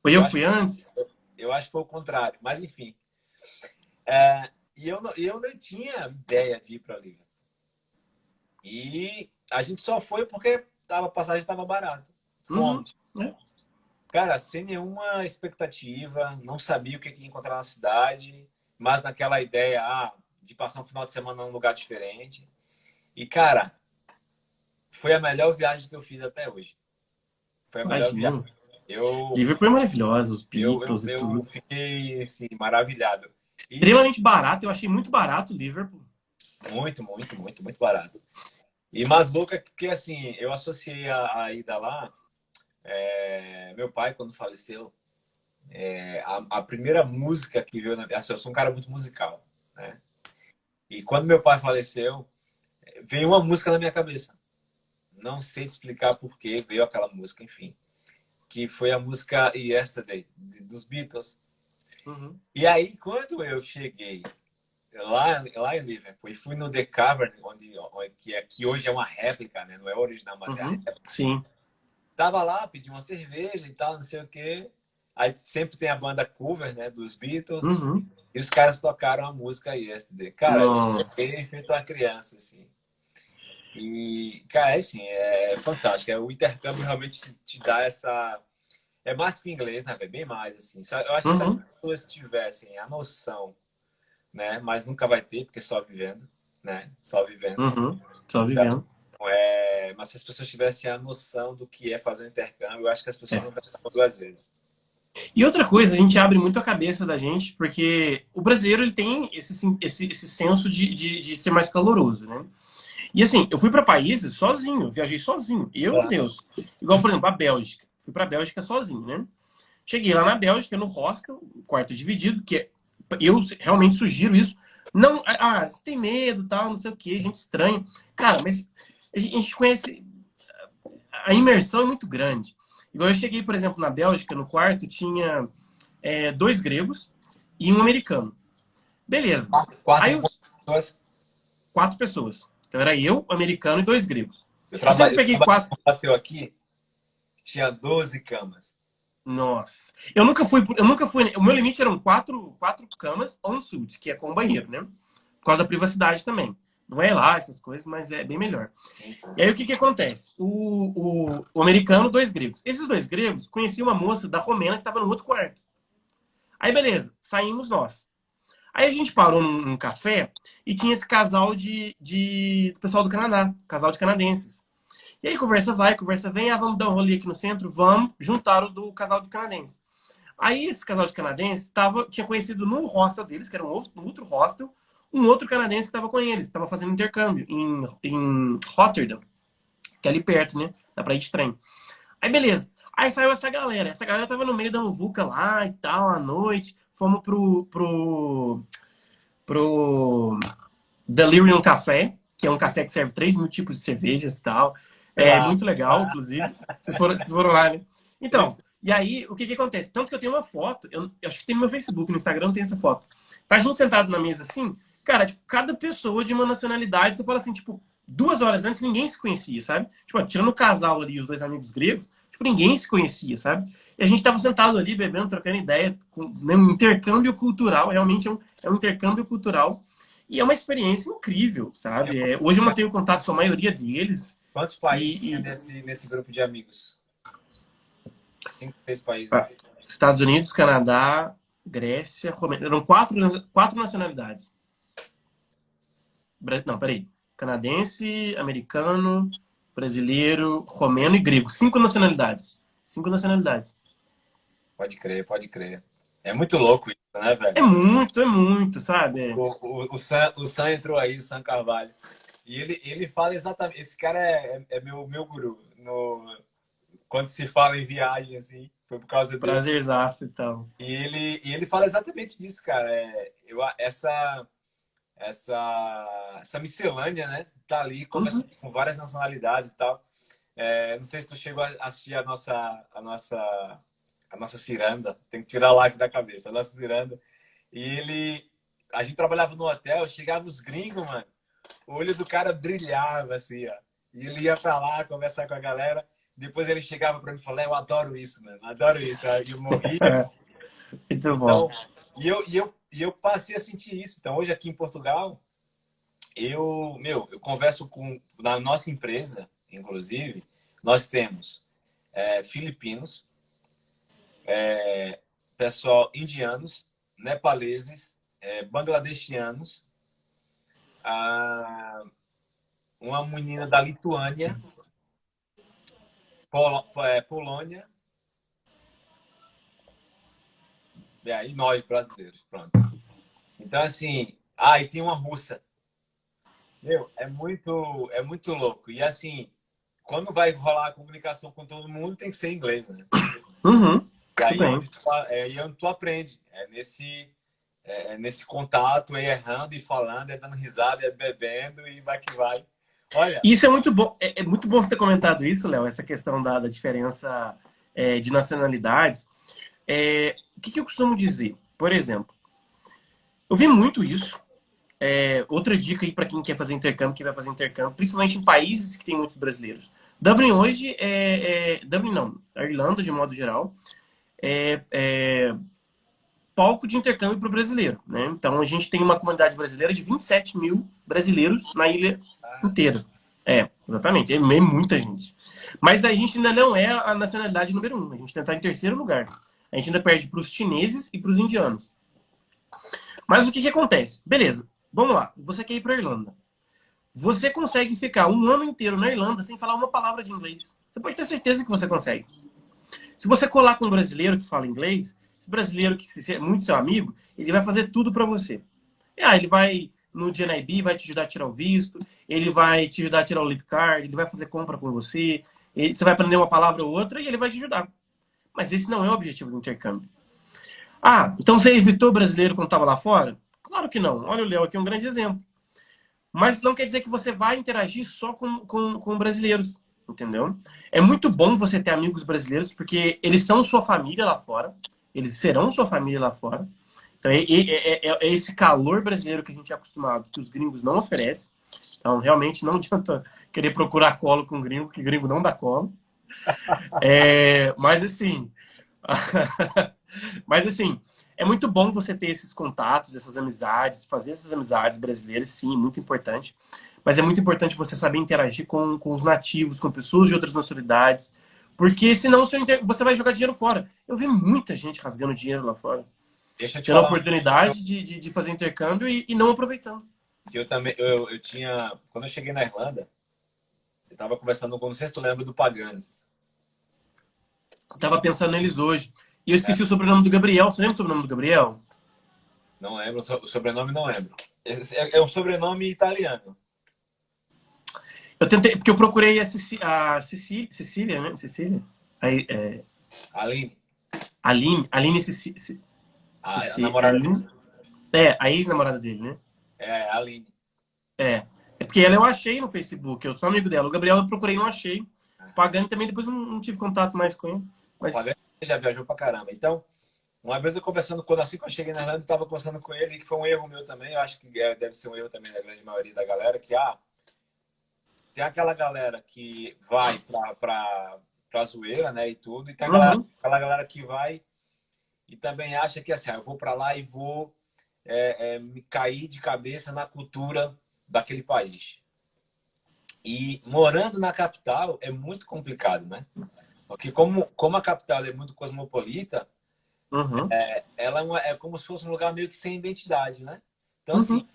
Foi eu que fui antes? Eu acho que foi o contrário. Mas, enfim. É, e eu, eu não tinha ideia de ir para Liverpool. E a gente só foi porque tava, a passagem estava barata. Uhum. Fomos. Uhum. É. Cara, sem nenhuma expectativa, não sabia o que ia encontrar na cidade, mas naquela ideia ah, de passar um final de semana num lugar diferente. E, cara, foi a melhor viagem que eu fiz até hoje. Foi a melhor Imagina. viagem. Eu, Liverpool é maravilhoso, os Beatles eu, eu, eu, eu fiquei, assim, maravilhado. E... Extremamente barato, eu achei muito barato o Liverpool. Muito, muito, muito, muito barato. E mais louca que, assim, eu associei a, a ida lá é, meu pai, quando faleceu, é, a, a, primeira música que veio na assim, eu sou um cara muito musical, né? E quando meu pai faleceu, veio uma música na minha cabeça. Não sei te explicar por que veio aquela música, enfim. Que foi a música Yesterday, dos Beatles. Uhum. E aí, quando eu cheguei lá, lá em Liverpool e fui no The Cavern, onde, onde que, é, que hoje é uma réplica, né? Não é original, mas uhum. é a réplica. Sim. Tava lá, pedi uma cerveja e tal, não sei o quê. Aí sempre tem a banda cover, né, dos Beatles. Uhum. E os caras tocaram a música Yesterday. Cara, Nossa. eu feito uma criança, assim. E, cara, é assim, é fantástico. É, o intercâmbio realmente te, te dá essa... É mais que inglês, né, bem mais, assim. Eu acho que se as uhum. pessoas tivessem a noção, né, mas nunca vai ter, porque só vivendo, né, só vivendo. Uhum. Só vivendo. Então, é, mas se as pessoas tivessem a noção do que é fazer um intercâmbio, eu acho que as pessoas é. não pensam duas vezes. E outra coisa, a gente abre muito a cabeça da gente, porque o brasileiro ele tem esse, esse, esse senso de, de, de ser mais caloroso, né? E assim, eu fui para países sozinho, viajei sozinho, eu e Deus. Igual, por exemplo, a Bélgica. Fui para a Bélgica sozinho, né? Cheguei lá na Bélgica, no hostel, quarto dividido, que é, eu realmente sugiro isso Não, ah, você tem medo, tal, não sei o que, gente estranha. Cara, mas a gente conhece. A imersão é muito grande. Igual eu cheguei, por exemplo, na Bélgica, no quarto, tinha é, dois gregos e um americano. Beleza. Quatro pessoas? Quatro pessoas. Então era eu, americano e dois gregos. Eu, trabalhei, eu peguei eu quatro. Bateu aqui, tinha 12 camas. Nossa. Eu nunca fui. Eu nunca fui. O meu limite eram quatro, quatro camas on suite, que é com banheiro, né? Por causa da privacidade também. Não é lá essas coisas, mas é bem melhor. E aí o que, que acontece? O, o, o americano, dois gregos. Esses dois gregos conheciam uma moça da Romena que estava no outro quarto. Aí beleza, saímos nós. Aí a gente parou num, num café e tinha esse casal de, de do pessoal do Canadá, casal de canadenses. E aí conversa vai, conversa vem, ah, vamos dar um rolê aqui no centro, vamos juntar os do casal de canadenses. Aí esse casal de canadenses tava, tinha conhecido no hostel deles, que era um outro, um outro hostel, um outro canadense que estava com eles, estava fazendo intercâmbio em, em Rotterdam, que é ali perto, né? Dá pra ir de trem. Aí beleza. Aí saiu essa galera. Essa galera tava no meio da muvuca lá e tal, à noite. Fomos pro, pro, pro Delirium Café, que é um café que serve 3 mil tipos de cervejas e tal. É muito legal, inclusive. Vocês foram, vocês foram lá, né? Então, e aí, o que que acontece? Tanto que eu tenho uma foto, eu, eu acho que tem no meu Facebook, no Instagram tem essa foto. Tá gente sentado na mesa assim, cara, tipo, cada pessoa de uma nacionalidade, você fala assim, tipo, duas horas antes ninguém se conhecia, sabe? Tipo, tirando o casal ali, os dois amigos gregos, tipo, ninguém se conhecia, sabe? E a gente tava sentado ali, bebendo, trocando ideia, com né, um intercâmbio cultural, realmente é um, é um intercâmbio cultural. E é uma experiência incrível, sabe? É, hoje eu mantenho contato com a maioria deles. Quantos países e, nesse, nesse grupo de amigos? Cinco, seis países. Ah, Estados Unidos, Canadá, Grécia, Romênia. Eram quatro, quatro nacionalidades. Não, peraí. Canadense, americano, brasileiro, romeno e grego. Cinco nacionalidades. Cinco nacionalidades. Pode crer, pode crer. É muito louco isso, né, velho? É muito, é muito, sabe? O, o, o, Sam, o Sam entrou aí, o Sam Carvalho. E ele, ele fala exatamente. Esse cara é, é meu, meu guru. No, quando se fala em viagem, assim, foi por causa dele. Prazerzaço, então. E ele, e ele fala exatamente disso, cara. É, eu, essa, essa, essa miscelânea, né? Tá ali, uhum. com várias nacionalidades e tal. É, não sei se tu chegou a assistir a nossa, a nossa, a nossa ciranda. Tem que tirar a live da cabeça. A nossa ciranda. E ele, a gente trabalhava no hotel, chegava os gringos, mano. O olho do cara brilhava assim, ó. E ele ia pra lá conversar com a galera. Depois ele chegava para mim e falava: Eu adoro isso, mano. Adoro isso. Eu morria. Muito bom. Então, e eu, e eu e eu passei a sentir isso. Então, hoje aqui em Portugal, eu, meu, eu converso com, na nossa empresa, inclusive, nós temos é, filipinos, é, pessoal indianos, nepaleses, é, bangladechianos, a, uma menina da Lituânia, Pol, é, e nós brasileiros, pronto. Então, assim, ah, e tem uma russa. Meu, é muito, é muito louco. E assim, quando vai rolar a comunicação com todo mundo, tem que ser inglês, né? Uhum. E aí, onde tu, é onde tu aprende. É nesse, é, é nesse contato, é errando e falando, é dando risada, é bebendo e vai que vai. Olha. Isso é muito bom. É, é muito bom você ter comentado isso, Léo, essa questão da, da diferença é, de nacionalidades. É, o que, que eu costumo dizer? Por exemplo, eu vi muito isso. É, outra dica aí para quem quer fazer intercâmbio, quem vai fazer intercâmbio, principalmente em países que tem muitos brasileiros. Dublin hoje é, é Dublin não, a Irlanda de modo geral é, é palco de intercâmbio para o brasileiro, né? Então a gente tem uma comunidade brasileira de 27 mil brasileiros na ilha inteira. É, exatamente, é, é muita gente. Mas a gente ainda não é a nacionalidade número um, a gente está em terceiro lugar. A gente ainda perde para os chineses e para os indianos. Mas o que, que acontece? Beleza, vamos lá. Você quer ir para a Irlanda. Você consegue ficar um ano inteiro na Irlanda sem falar uma palavra de inglês. Você pode ter certeza que você consegue. Se você colar com um brasileiro que fala inglês, esse brasileiro que é muito seu amigo, ele vai fazer tudo para você. Ah, ele vai no DNIB, vai te ajudar a tirar o visto, ele vai te ajudar a tirar o lip card, ele vai fazer compra com você, ele, você vai aprender uma palavra ou outra e ele vai te ajudar. Mas esse não é o objetivo do intercâmbio. Ah, então você evitou brasileiro quando estava lá fora? Claro que não. Olha o Léo aqui, é um grande exemplo. Mas não quer dizer que você vai interagir só com, com, com brasileiros, entendeu? É muito bom você ter amigos brasileiros, porque eles são sua família lá fora, eles serão sua família lá fora. Então, é, é, é, é esse calor brasileiro que a gente é acostumado, que os gringos não oferecem. Então, realmente, não adianta querer procurar colo com gringo, que gringo não dá colo. É, mas, assim... mas, assim, é muito bom você ter esses contatos, essas amizades, fazer essas amizades brasileiras, sim, muito importante. Mas é muito importante você saber interagir com, com os nativos, com pessoas de outras nacionalidades, porque senão você vai jogar dinheiro fora. Eu vi muita gente rasgando dinheiro lá fora. Deixa eu te tendo a oportunidade de, de, de, fazer intercâmbio e, e, não aproveitando. Eu também, eu, eu tinha, quando eu cheguei na Irlanda, eu estava conversando com, não sei se tu lembra do Pagani. Tava pensando neles hoje. E eu esqueci é. o sobrenome do Gabriel. Você lembra o sobrenome do Gabriel? Não lembro, o sobrenome não lembro. É, é um sobrenome italiano. Eu tentei, porque eu procurei a, a Cecília, Cecília, né? Cecília? Aí, é... Aline. Aline, Aline Cecília. Ah, a namorada Aline. dele. É, a ex-namorada dele, né? É, a Aline. É. É porque ela eu achei no Facebook, eu sou amigo dela. O Gabriel eu procurei e não achei. Pagani também, depois não, não tive contato mais com ele. Mas... O Pagani já viajou pra caramba. Então, uma vez eu conversando, quando assim que eu cheguei na Irlanda, eu estava conversando com ele, que foi um erro meu também, eu acho que é, deve ser um erro também da grande maioria da galera, que ah, tem aquela galera que vai pra, pra, pra zoeira, né, e tudo, e tem aquela, uhum. aquela galera que vai e também acha que assim, ah, eu vou para lá e vou é, é, me cair de cabeça na cultura daquele país. E morando na capital é muito complicado, né? Porque como, como a capital é muito cosmopolita, uhum. é, ela é, uma, é, como se fosse um lugar meio que sem identidade, né? Então, assim, uhum. assim,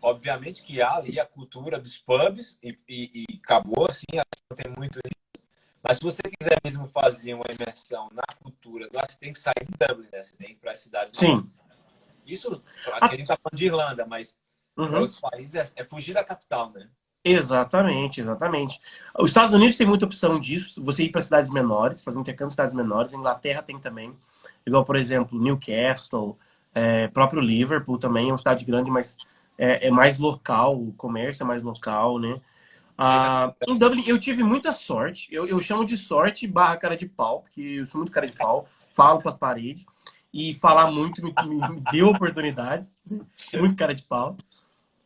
obviamente que há ali a cultura dos pubs e, e, e acabou, assim, tem muito isso. Mas se você quiser mesmo fazer uma imersão na cultura, você tem que sair de Dublin, né? Você tem que ir para as cidades. Sim. Isso, aqui a gente está falando de Irlanda, mas uhum. para outros países é, é fugir da capital, né? Exatamente, exatamente. Os Estados Unidos tem muita opção disso, você ir para cidades menores, fazer intercâmbio em cidades menores. A Inglaterra tem também, igual, por exemplo, Newcastle, é, próprio Liverpool também é uma cidade grande, mas é, é, mais local, o comércio é mais local, né? Ah, em Dublin eu tive muita sorte, eu, eu chamo de sorte barra cara de pau, porque eu sou muito cara de pau, falo para as paredes, e falar muito me, me, me deu oportunidades, muito cara de pau.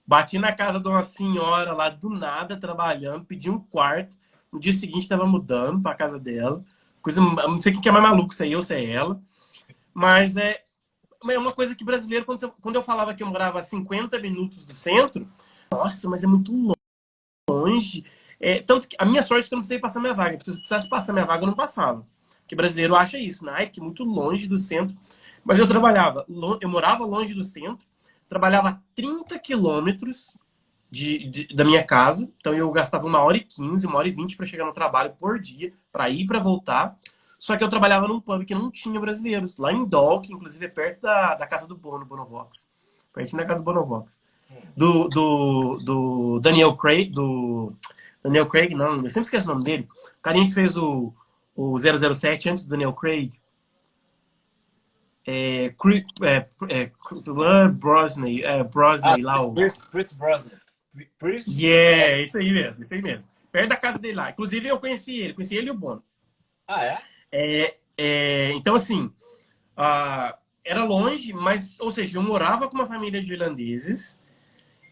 Bati na casa de uma senhora lá do nada, trabalhando, pedi um quarto. No dia seguinte estava mudando para casa dela. Coisa, não sei quem que é mais maluco, se é eu, se é ela. Mas é, é uma coisa que brasileiro, quando, eu, quando eu falava que eu morava a 50 minutos do centro, nossa, mas é muito longe. É, tanto que a minha sorte é que eu não precisei passar minha vaga. Se eu precisasse passar minha vaga, eu não passava. Porque brasileiro acha isso, né? que muito longe do centro. Mas eu trabalhava, eu morava longe do centro, trabalhava 30 quilômetros da minha casa, então eu gastava uma hora e 15, uma hora e 20 para chegar no trabalho por dia, para ir para voltar. Só que eu trabalhava num pub que não tinha brasileiros, lá em Dock, inclusive é perto da, da casa do Bono, Bonovox. Pertinho da casa do Bonovox. Do, do, do Daniel Craig, do Daniel Craig, não, eu sempre esqueço o nome dele. O carinha que fez o, o 007 antes do Daniel Craig é, Chris, é, é, Brosney, é, Brosney ah, lá. O... Chris, Chris Brosney. Chris... Yeah, isso aí mesmo, isso aí mesmo. Perto da casa dele lá. Inclusive, eu conheci ele, conheci ele e o Bono. Ah, é? é, é então, assim, uh, era longe, mas, ou seja, eu morava com uma família de irlandeses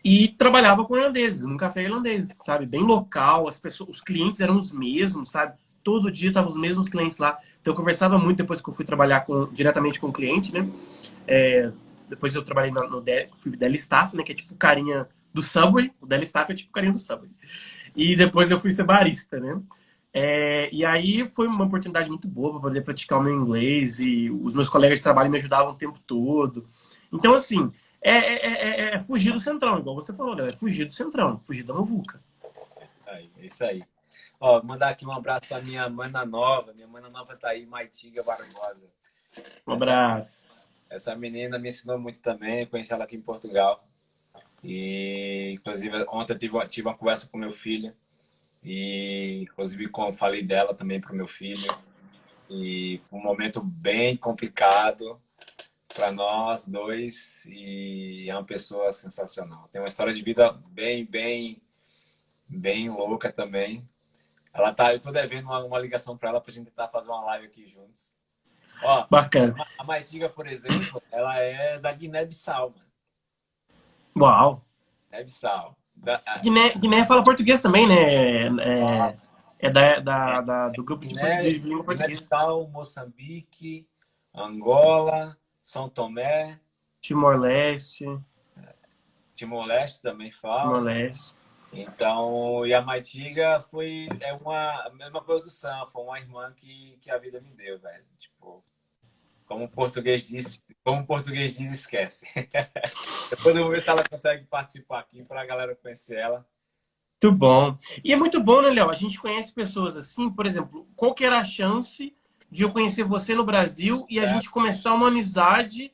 e trabalhava com irlandeses, num café irlandês, sabe? Bem local, as pessoas, os clientes eram os mesmos, sabe? Todo dia estavam os mesmos clientes lá. Então eu conversava muito depois que eu fui trabalhar com, diretamente com o cliente, né? É, depois eu trabalhei no, no fui Deli Staff, né? Que é tipo carinha do Subway. O Deli Staff é tipo carinha do Subway. E depois eu fui ser barista, né? É, e aí foi uma oportunidade muito boa para poder praticar o meu inglês e os meus colegas de trabalho me ajudavam o tempo todo. Então, assim, é, é, é, é fugir do centrão, igual você falou, né? É fugir do centrão, fugir da muvuca. É isso aí. Ó, mandar aqui um abraço para minha mana nova. Minha mana nova tá aí, Maitiga Barbosa. Um abraço. Essa, essa menina me ensinou muito também. Conheci ela aqui em Portugal. E, inclusive, ontem eu tive, tive uma conversa com meu filho. E, inclusive, com, falei dela também para o meu filho. E foi um momento bem complicado. para nós dois e é uma pessoa sensacional. Tem uma história de vida bem, bem, bem louca também. Ela tá, eu tô devendo uma, uma ligação para ela para a gente tentar fazer uma live aqui juntos. Ó, Bacana. A Maitiga, por exemplo, ela é da Guiné-Bissau. Uau. Guiné-Bissau. Da... Guiné, Guiné fala português também, né? É, é da, da, da, do grupo de, Guiné, de língua portuguesa. Guiné-Bissau, Moçambique, Angola, São Tomé. Timor-Leste. Timor-Leste também fala. Timor-Leste. Então, e a Maitiga foi é uma mesma produção, foi uma irmã que, que a vida me deu, velho. Tipo, como o português diz, como o português diz, esquece. Depois eu vou ver se ela consegue participar aqui para a galera conhecer ela. Muito bom. E é muito bom, né, Léo? A gente conhece pessoas assim, por exemplo, qual que era a chance de eu conhecer você no Brasil e a é. gente começar uma amizade,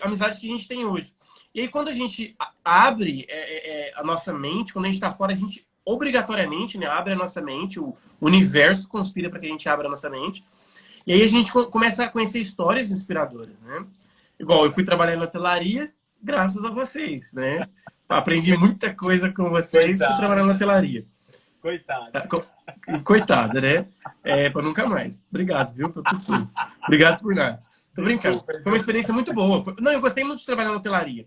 a amizade que a gente tem hoje. E aí, quando a gente abre é, é, é a nossa mente, quando a gente está fora, a gente obrigatoriamente né, abre a nossa mente, o universo conspira para que a gente abra a nossa mente. E aí a gente começa a conhecer histórias inspiradoras, né? Igual eu fui trabalhar na hotelaria graças a vocês, né? Aprendi muita coisa com vocês fui trabalhar na hotelaria. Coitado. Coitado, né? É, para nunca mais. Obrigado, viu, por tudo. Obrigado por nada. Tô brincando. Foi uma experiência muito boa. Não, eu gostei muito de trabalhar na hotelaria.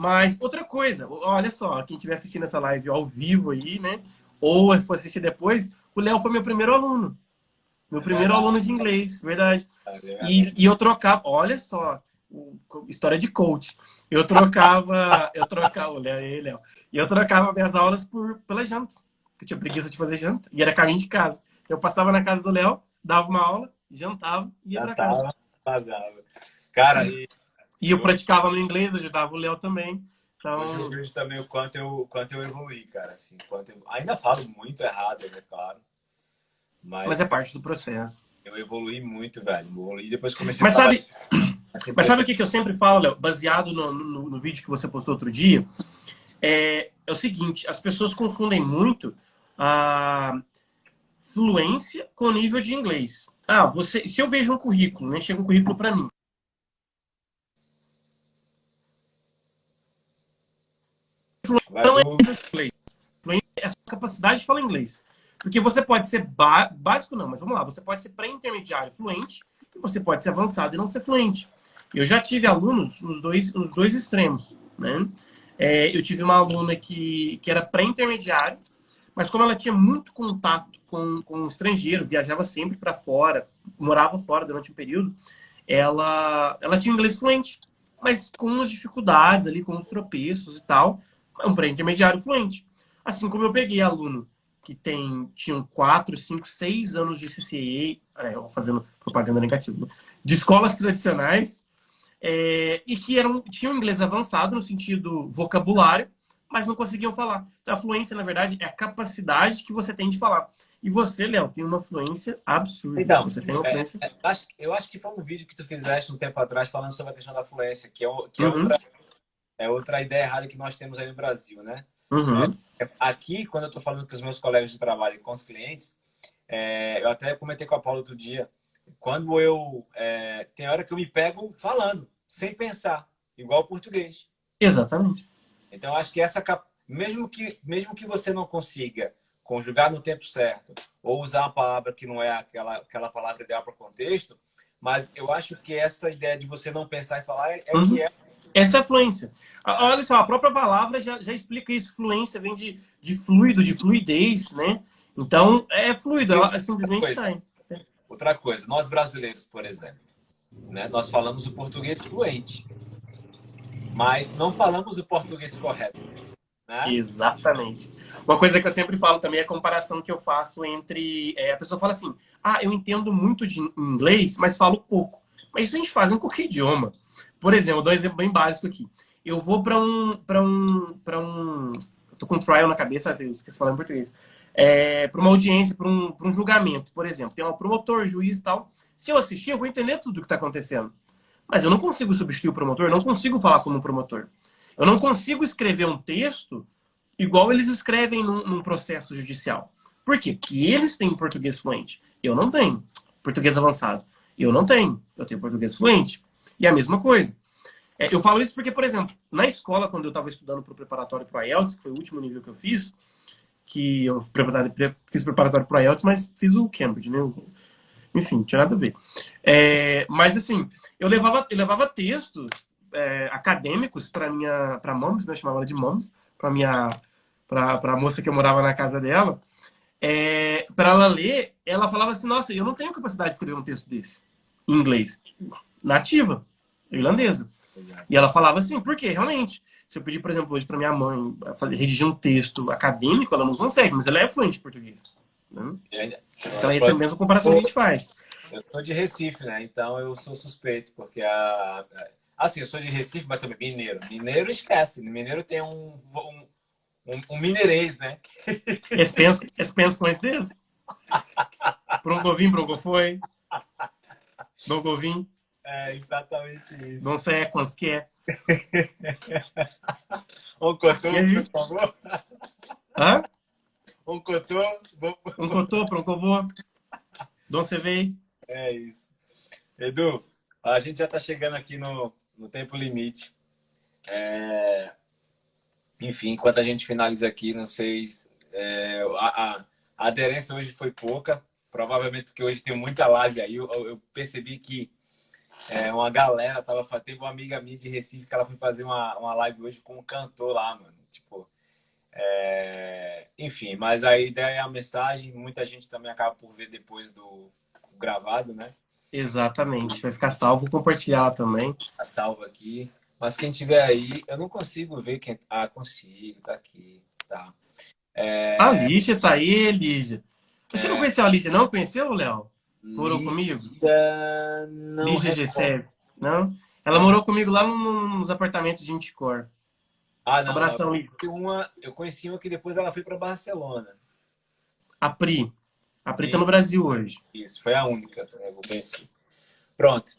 Mas outra coisa, olha só, quem estiver assistindo essa live ao vivo aí, né? Ou for assistir depois, o Léo foi meu primeiro aluno. Meu primeiro é aluno de inglês, verdade. É e, e eu trocava, olha só, história de coach. Eu trocava, eu trocava, olha aí, Léo. E eu trocava minhas aulas por, pela janta. Eu tinha preguiça de fazer janta. E era caminho de casa. Eu passava na casa do Léo, dava uma aula, jantava e ia para casa. Vazava. Cara, e e eu praticava no inglês, ajudava o Léo também. Então... Hoje eu vejo também o quanto eu, o quanto eu evolui, cara. Assim, quanto eu... Ainda falo muito errado, é claro. Mas, mas é parte do processo. Eu evolui muito, velho. Evolui depois comecei mas a sabe, assim, Mas sabe o que eu sempre falo, Léo? Baseado no, no, no, vídeo que você postou outro dia, é, é o seguinte, as pessoas confundem muito a fluência com nível de inglês. Ah, você, se eu vejo um currículo, né, chega um currículo para mim, não é inglês. Fluente é a sua capacidade de falar inglês. Porque você pode ser básico, não, mas vamos lá, você pode ser pré-intermediário fluente e você pode ser avançado e não ser fluente. Eu já tive alunos nos dois, nos dois extremos, né? É, eu tive uma aluna que, que era pré-intermediário, mas como ela tinha muito contato com, com um estrangeiro, viajava sempre para fora, morava fora durante um período, ela, ela tinha inglês fluente, mas com umas dificuldades ali, com uns tropeços e tal é um pré-intermediário fluente. Assim como eu peguei aluno que tem, tinham 4, 5, 6 anos de CCA, é, fazendo propaganda negativa, né? de escolas tradicionais, é, e que eram, tinham inglês avançado no sentido vocabulário, mas não conseguiam falar. Então, a fluência, na verdade, é a capacidade que você tem de falar. E você, Léo, tem uma fluência absurda. Então, você tem uma é, fluência... É, acho, eu acho que foi um vídeo que tu fizeste um tempo atrás falando sobre a questão da fluência, que é, que é uhum. outra é outra ideia errada que nós temos aí no Brasil, né? Uhum. É, aqui, quando eu estou falando com os meus colegas de trabalho e com os clientes, é, eu até comentei com a Paula outro dia, quando eu... É, tem hora que eu me pego falando, sem pensar, igual o português. Exatamente. Então, acho que essa... Mesmo que, mesmo que você não consiga conjugar no tempo certo, ou usar uma palavra que não é aquela, aquela palavra ideal para o contexto, mas eu acho que essa ideia de você não pensar e falar é, é uhum. que é essa é fluência. Olha só, a própria palavra já, já explica isso. Fluência vem de, de fluido, de fluidez, né? Então, é fluido, ela simplesmente outra sai. Outra coisa, nós brasileiros, por exemplo, né, nós falamos o português fluente, mas não falamos o português correto. Né? Exatamente. Uma coisa que eu sempre falo também é a comparação que eu faço entre. É, a pessoa fala assim: ah, eu entendo muito de inglês, mas falo pouco. Mas isso a gente faz em qualquer idioma. Por exemplo, dois exemplos bem básicos aqui. Eu vou para um. para um. para um. tô com um trial na cabeça, eu esqueci de falar em português. É, para uma audiência, para um, um julgamento, por exemplo. Tem um promotor, juiz e tal. Se eu assistir, eu vou entender tudo o que está acontecendo. Mas eu não consigo substituir o promotor, eu não consigo falar como promotor. Eu não consigo escrever um texto igual eles escrevem num, num processo judicial. Por quê? Porque eles têm português fluente. Eu não tenho. Português avançado. Eu não tenho. Eu tenho português fluente. E a mesma coisa. É, eu falo isso porque, por exemplo, na escola, quando eu estava estudando para o preparatório para o IELTS, que foi o último nível que eu fiz, que eu fiz preparatório para o IELTS, mas fiz o Cambridge, né? Enfim, não tinha nada a ver. É, mas, assim, eu levava, eu levava textos é, acadêmicos para minha para moms, né? Chamava ela de moms, para minha para a moça que eu morava na casa dela. É, para ela ler, ela falava assim: Nossa, eu não tenho capacidade de escrever um texto desse em inglês. Nativa, irlandesa. E ela falava assim: Por quê? Realmente. Se eu pedir, por exemplo, hoje para minha mãe fazer, redigir um texto acadêmico, ela não consegue, mas ela é fluente em português. Né? Então, essa é a mesma comparação que a gente faz. Eu sou de Recife, né? Então eu sou suspeito, porque a. Assim, eu sou de Recife, mas também mineiro. Mineiro esquece. Mineiro tem um, um, um, um mineirês, né? Eles pensam, eles pensam coincidência? Broncovinho, foi. Broncovinho. É exatamente isso. Não sei quantos que é. um cotô, por favor. Hã? Um cotô. Um cotô, broncovô. Não você veio. É isso. Edu, a gente já está chegando aqui no, no tempo limite. É... Enfim, enquanto a gente finaliza aqui, não sei. É... A, a, a, aderência hoje foi pouca, provavelmente porque hoje tem muita live aí. Eu, eu percebi que é, uma galera tava. Teve uma amiga minha de Recife que ela foi fazer uma, uma live hoje com um cantor lá, mano. Tipo. É... Enfim, mas a ideia é a mensagem. Muita gente também acaba por ver depois do gravado, né? Exatamente, vai ficar salvo. Compartilhar também. Tá salvo aqui. Mas quem tiver aí, eu não consigo ver quem. Ah, consigo, tá aqui. Tá. É... A Lígia tá aí, Lígia. Você é... não conheceu a Lígia, não? Conheceu, Léo? Morou Lígia... comigo? Não. Lígia. Não? Ela morou comigo lá nos apartamentos de Inticor. Ah, não. Abração, Lígia. Uma, eu conheci uma que depois ela foi para Barcelona. A Pri. A Pri tá no Brasil hoje. Isso, foi a única que eu conheci. Pronto.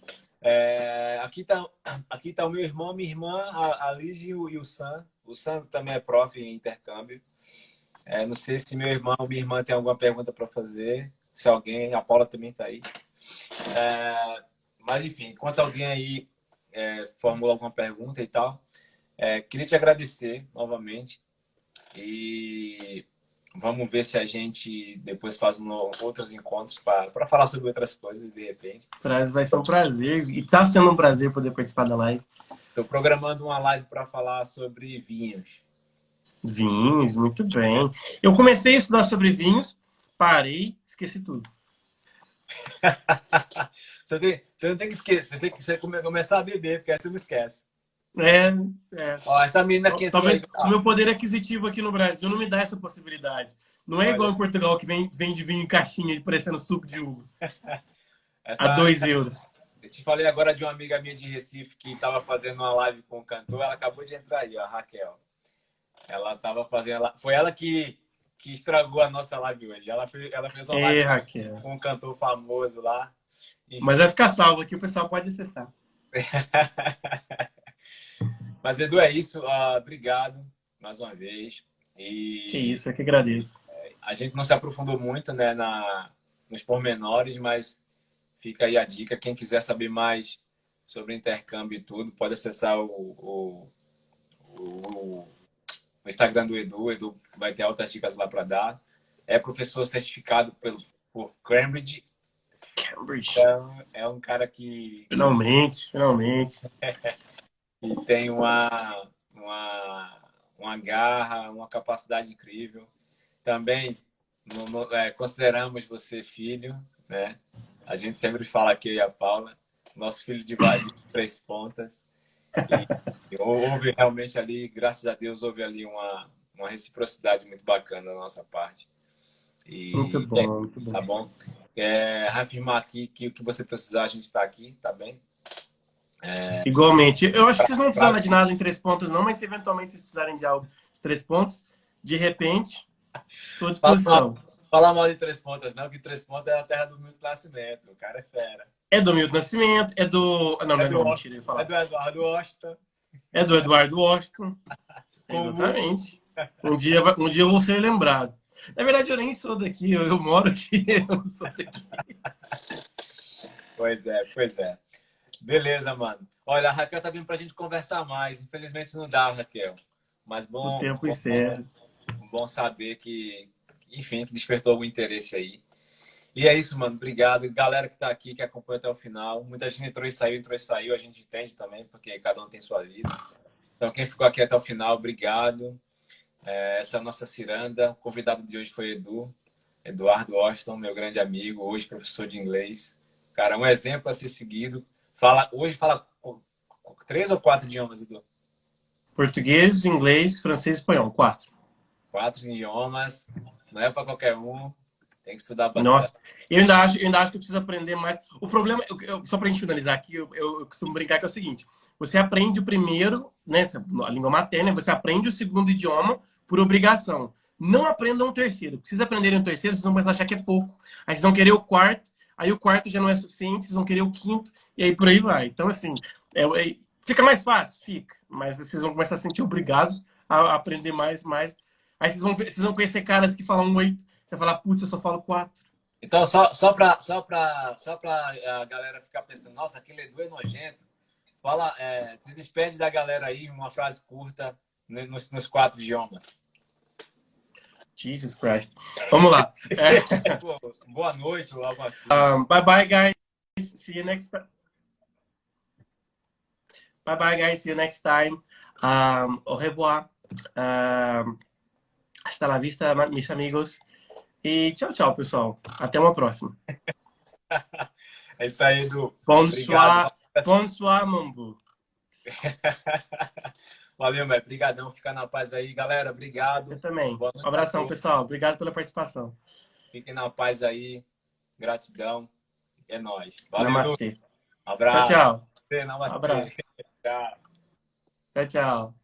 É, aqui está aqui tá o meu irmão, minha irmã, a, a e o, e o Sam. O Sam também é prof em intercâmbio. É, não sei se meu irmão ou minha irmã tem alguma pergunta para fazer. Se alguém, a Paula também está aí. É, mas, enfim, enquanto alguém aí é, formula alguma pergunta e tal, é, queria te agradecer novamente. E Vamos ver se a gente depois faz um, outros encontros para falar sobre outras coisas, de repente. Vai ser um prazer. E está sendo um prazer poder participar da live. Estou programando uma live para falar sobre vinhos. Vinhos, muito bem. Eu comecei a estudar sobre vinhos, parei, esqueci tudo. você, tem, você não tem que esquecer, você tem que você começar a beber, porque aí você não esquece. É, é. Ó, essa menina aqui. Talvez o meu poder aquisitivo aqui no Brasil não me dá essa possibilidade. Não é Olha. igual em Portugal que vem, vem de vinho em caixinha parecendo suco de uva. essa, a dois euros. Eu te falei agora de uma amiga minha de Recife que estava fazendo uma live com o cantor. Ela acabou de entrar aí, ó, a Raquel. Ela estava fazendo. Foi ela que, que estragou a nossa live hoje. Ela fez, ela fez uma live Raquel. com um cantor famoso lá. Enfim. Mas vai ficar salvo aqui, o pessoal pode acessar. Mas, Edu, é isso. Uh, obrigado mais uma vez. E, que isso, eu que agradeço. É, a gente não se aprofundou muito né, na, nos pormenores, mas fica aí a dica. Quem quiser saber mais sobre intercâmbio e tudo, pode acessar o, o, o, o Instagram do Edu. Edu vai ter altas dicas lá para dar. É professor certificado pelo, por Cambridge. Cambridge. Então, é um cara que. Finalmente, finalmente. e tem uma, uma, uma garra, uma capacidade incrível. Também no, no, é, consideramos você filho, né? A gente sempre fala aqui, a Paula, nosso filho de, de três pontas. E, houve realmente ali, graças a Deus, houve ali uma, uma reciprocidade muito bacana da nossa parte. E, muito bom, é, muito bom. Tá bom? É, reafirmar aqui que o que você precisar, a gente está aqui, tá bem? É... Igualmente. Eu acho que vocês não precisavam de nada em três pontos, não, mas se eventualmente vocês precisarem de algo de três pontos, de repente, estou à disposição. Fala mal de três pontas, não, que três pontos é a terra do Milton Nascimento. O cara é fera. É do Milton Nascimento, é do. Não, não é, é do, mentira, eu falar. É do Eduardo Washington. É do Eduardo Washington. Exatamente. Um dia, um dia eu vou ser lembrado. Na verdade, eu nem sou daqui, eu, eu moro aqui, eu sou daqui. Pois é, pois é. Beleza, mano. Olha, a Raquel tá vindo pra gente conversar mais. Infelizmente não dá, Raquel. Mas bom. O tempo bom, encerra. Bom, bom saber que, enfim, que despertou algum interesse aí. E é isso, mano. Obrigado. Galera que tá aqui, que acompanha até o final. Muita gente entrou e saiu, entrou e saiu. A gente entende também, porque cada um tem sua vida. Então, quem ficou aqui até o final, obrigado. É, essa é a nossa ciranda. O convidado de hoje foi Edu. Eduardo Washington, meu grande amigo, hoje professor de inglês. Cara, um exemplo a ser seguido. Fala, hoje fala três ou quatro idiomas, Edu? Português, inglês, francês e espanhol. Quatro. Quatro idiomas. Não é para qualquer um. Tem que estudar bastante. Nossa, eu ainda acho, eu ainda acho que eu preciso aprender mais. O problema, eu, eu, só para a gente finalizar aqui, eu, eu, costumo brincar que é o seguinte: você aprende o primeiro, né, a língua materna, você aprende o segundo idioma por obrigação. Não aprendam um terceiro. Precisa aprender um terceiro, vocês vão começar a achar que é pouco. Aí vocês vão querer o quarto, aí o quarto já não é suficiente, vocês vão querer o quinto, e aí por aí vai. Então, assim, é, é, fica mais fácil? Fica. Mas vocês vão começar a se sentir obrigados a aprender mais, mais. Aí vocês vão, vocês vão conhecer caras que falam oito, você vai falar, putz, eu só falo quatro. Então, só, só para só pra, só pra a galera ficar pensando, nossa, aquele Edu é nojento. Fala, é, se despede da galera aí, uma frase curta nos, nos quatro idiomas. Jesus Christ. Vamos lá. É. Boa noite, assim. Um, bye bye, guys. See you next time. Bye bye, guys. See you next time. Um, au revoir. Um, hasta la vista, meus amigos. E tchau, tchau, pessoal. Até uma próxima. é isso aí, Edu. Bonsoir. Bonsoir, Mambu. Valeu, velho. Obrigadão. Fica na paz aí, galera. Obrigado. Eu também. Um abração, pessoal. Obrigado pela participação. Fiquem na paz aí. Gratidão. É nóis. Valeu. Namastê. Abraço. Tchau, tchau. Namastê. Abraço. Tchau. Tchau, tchau.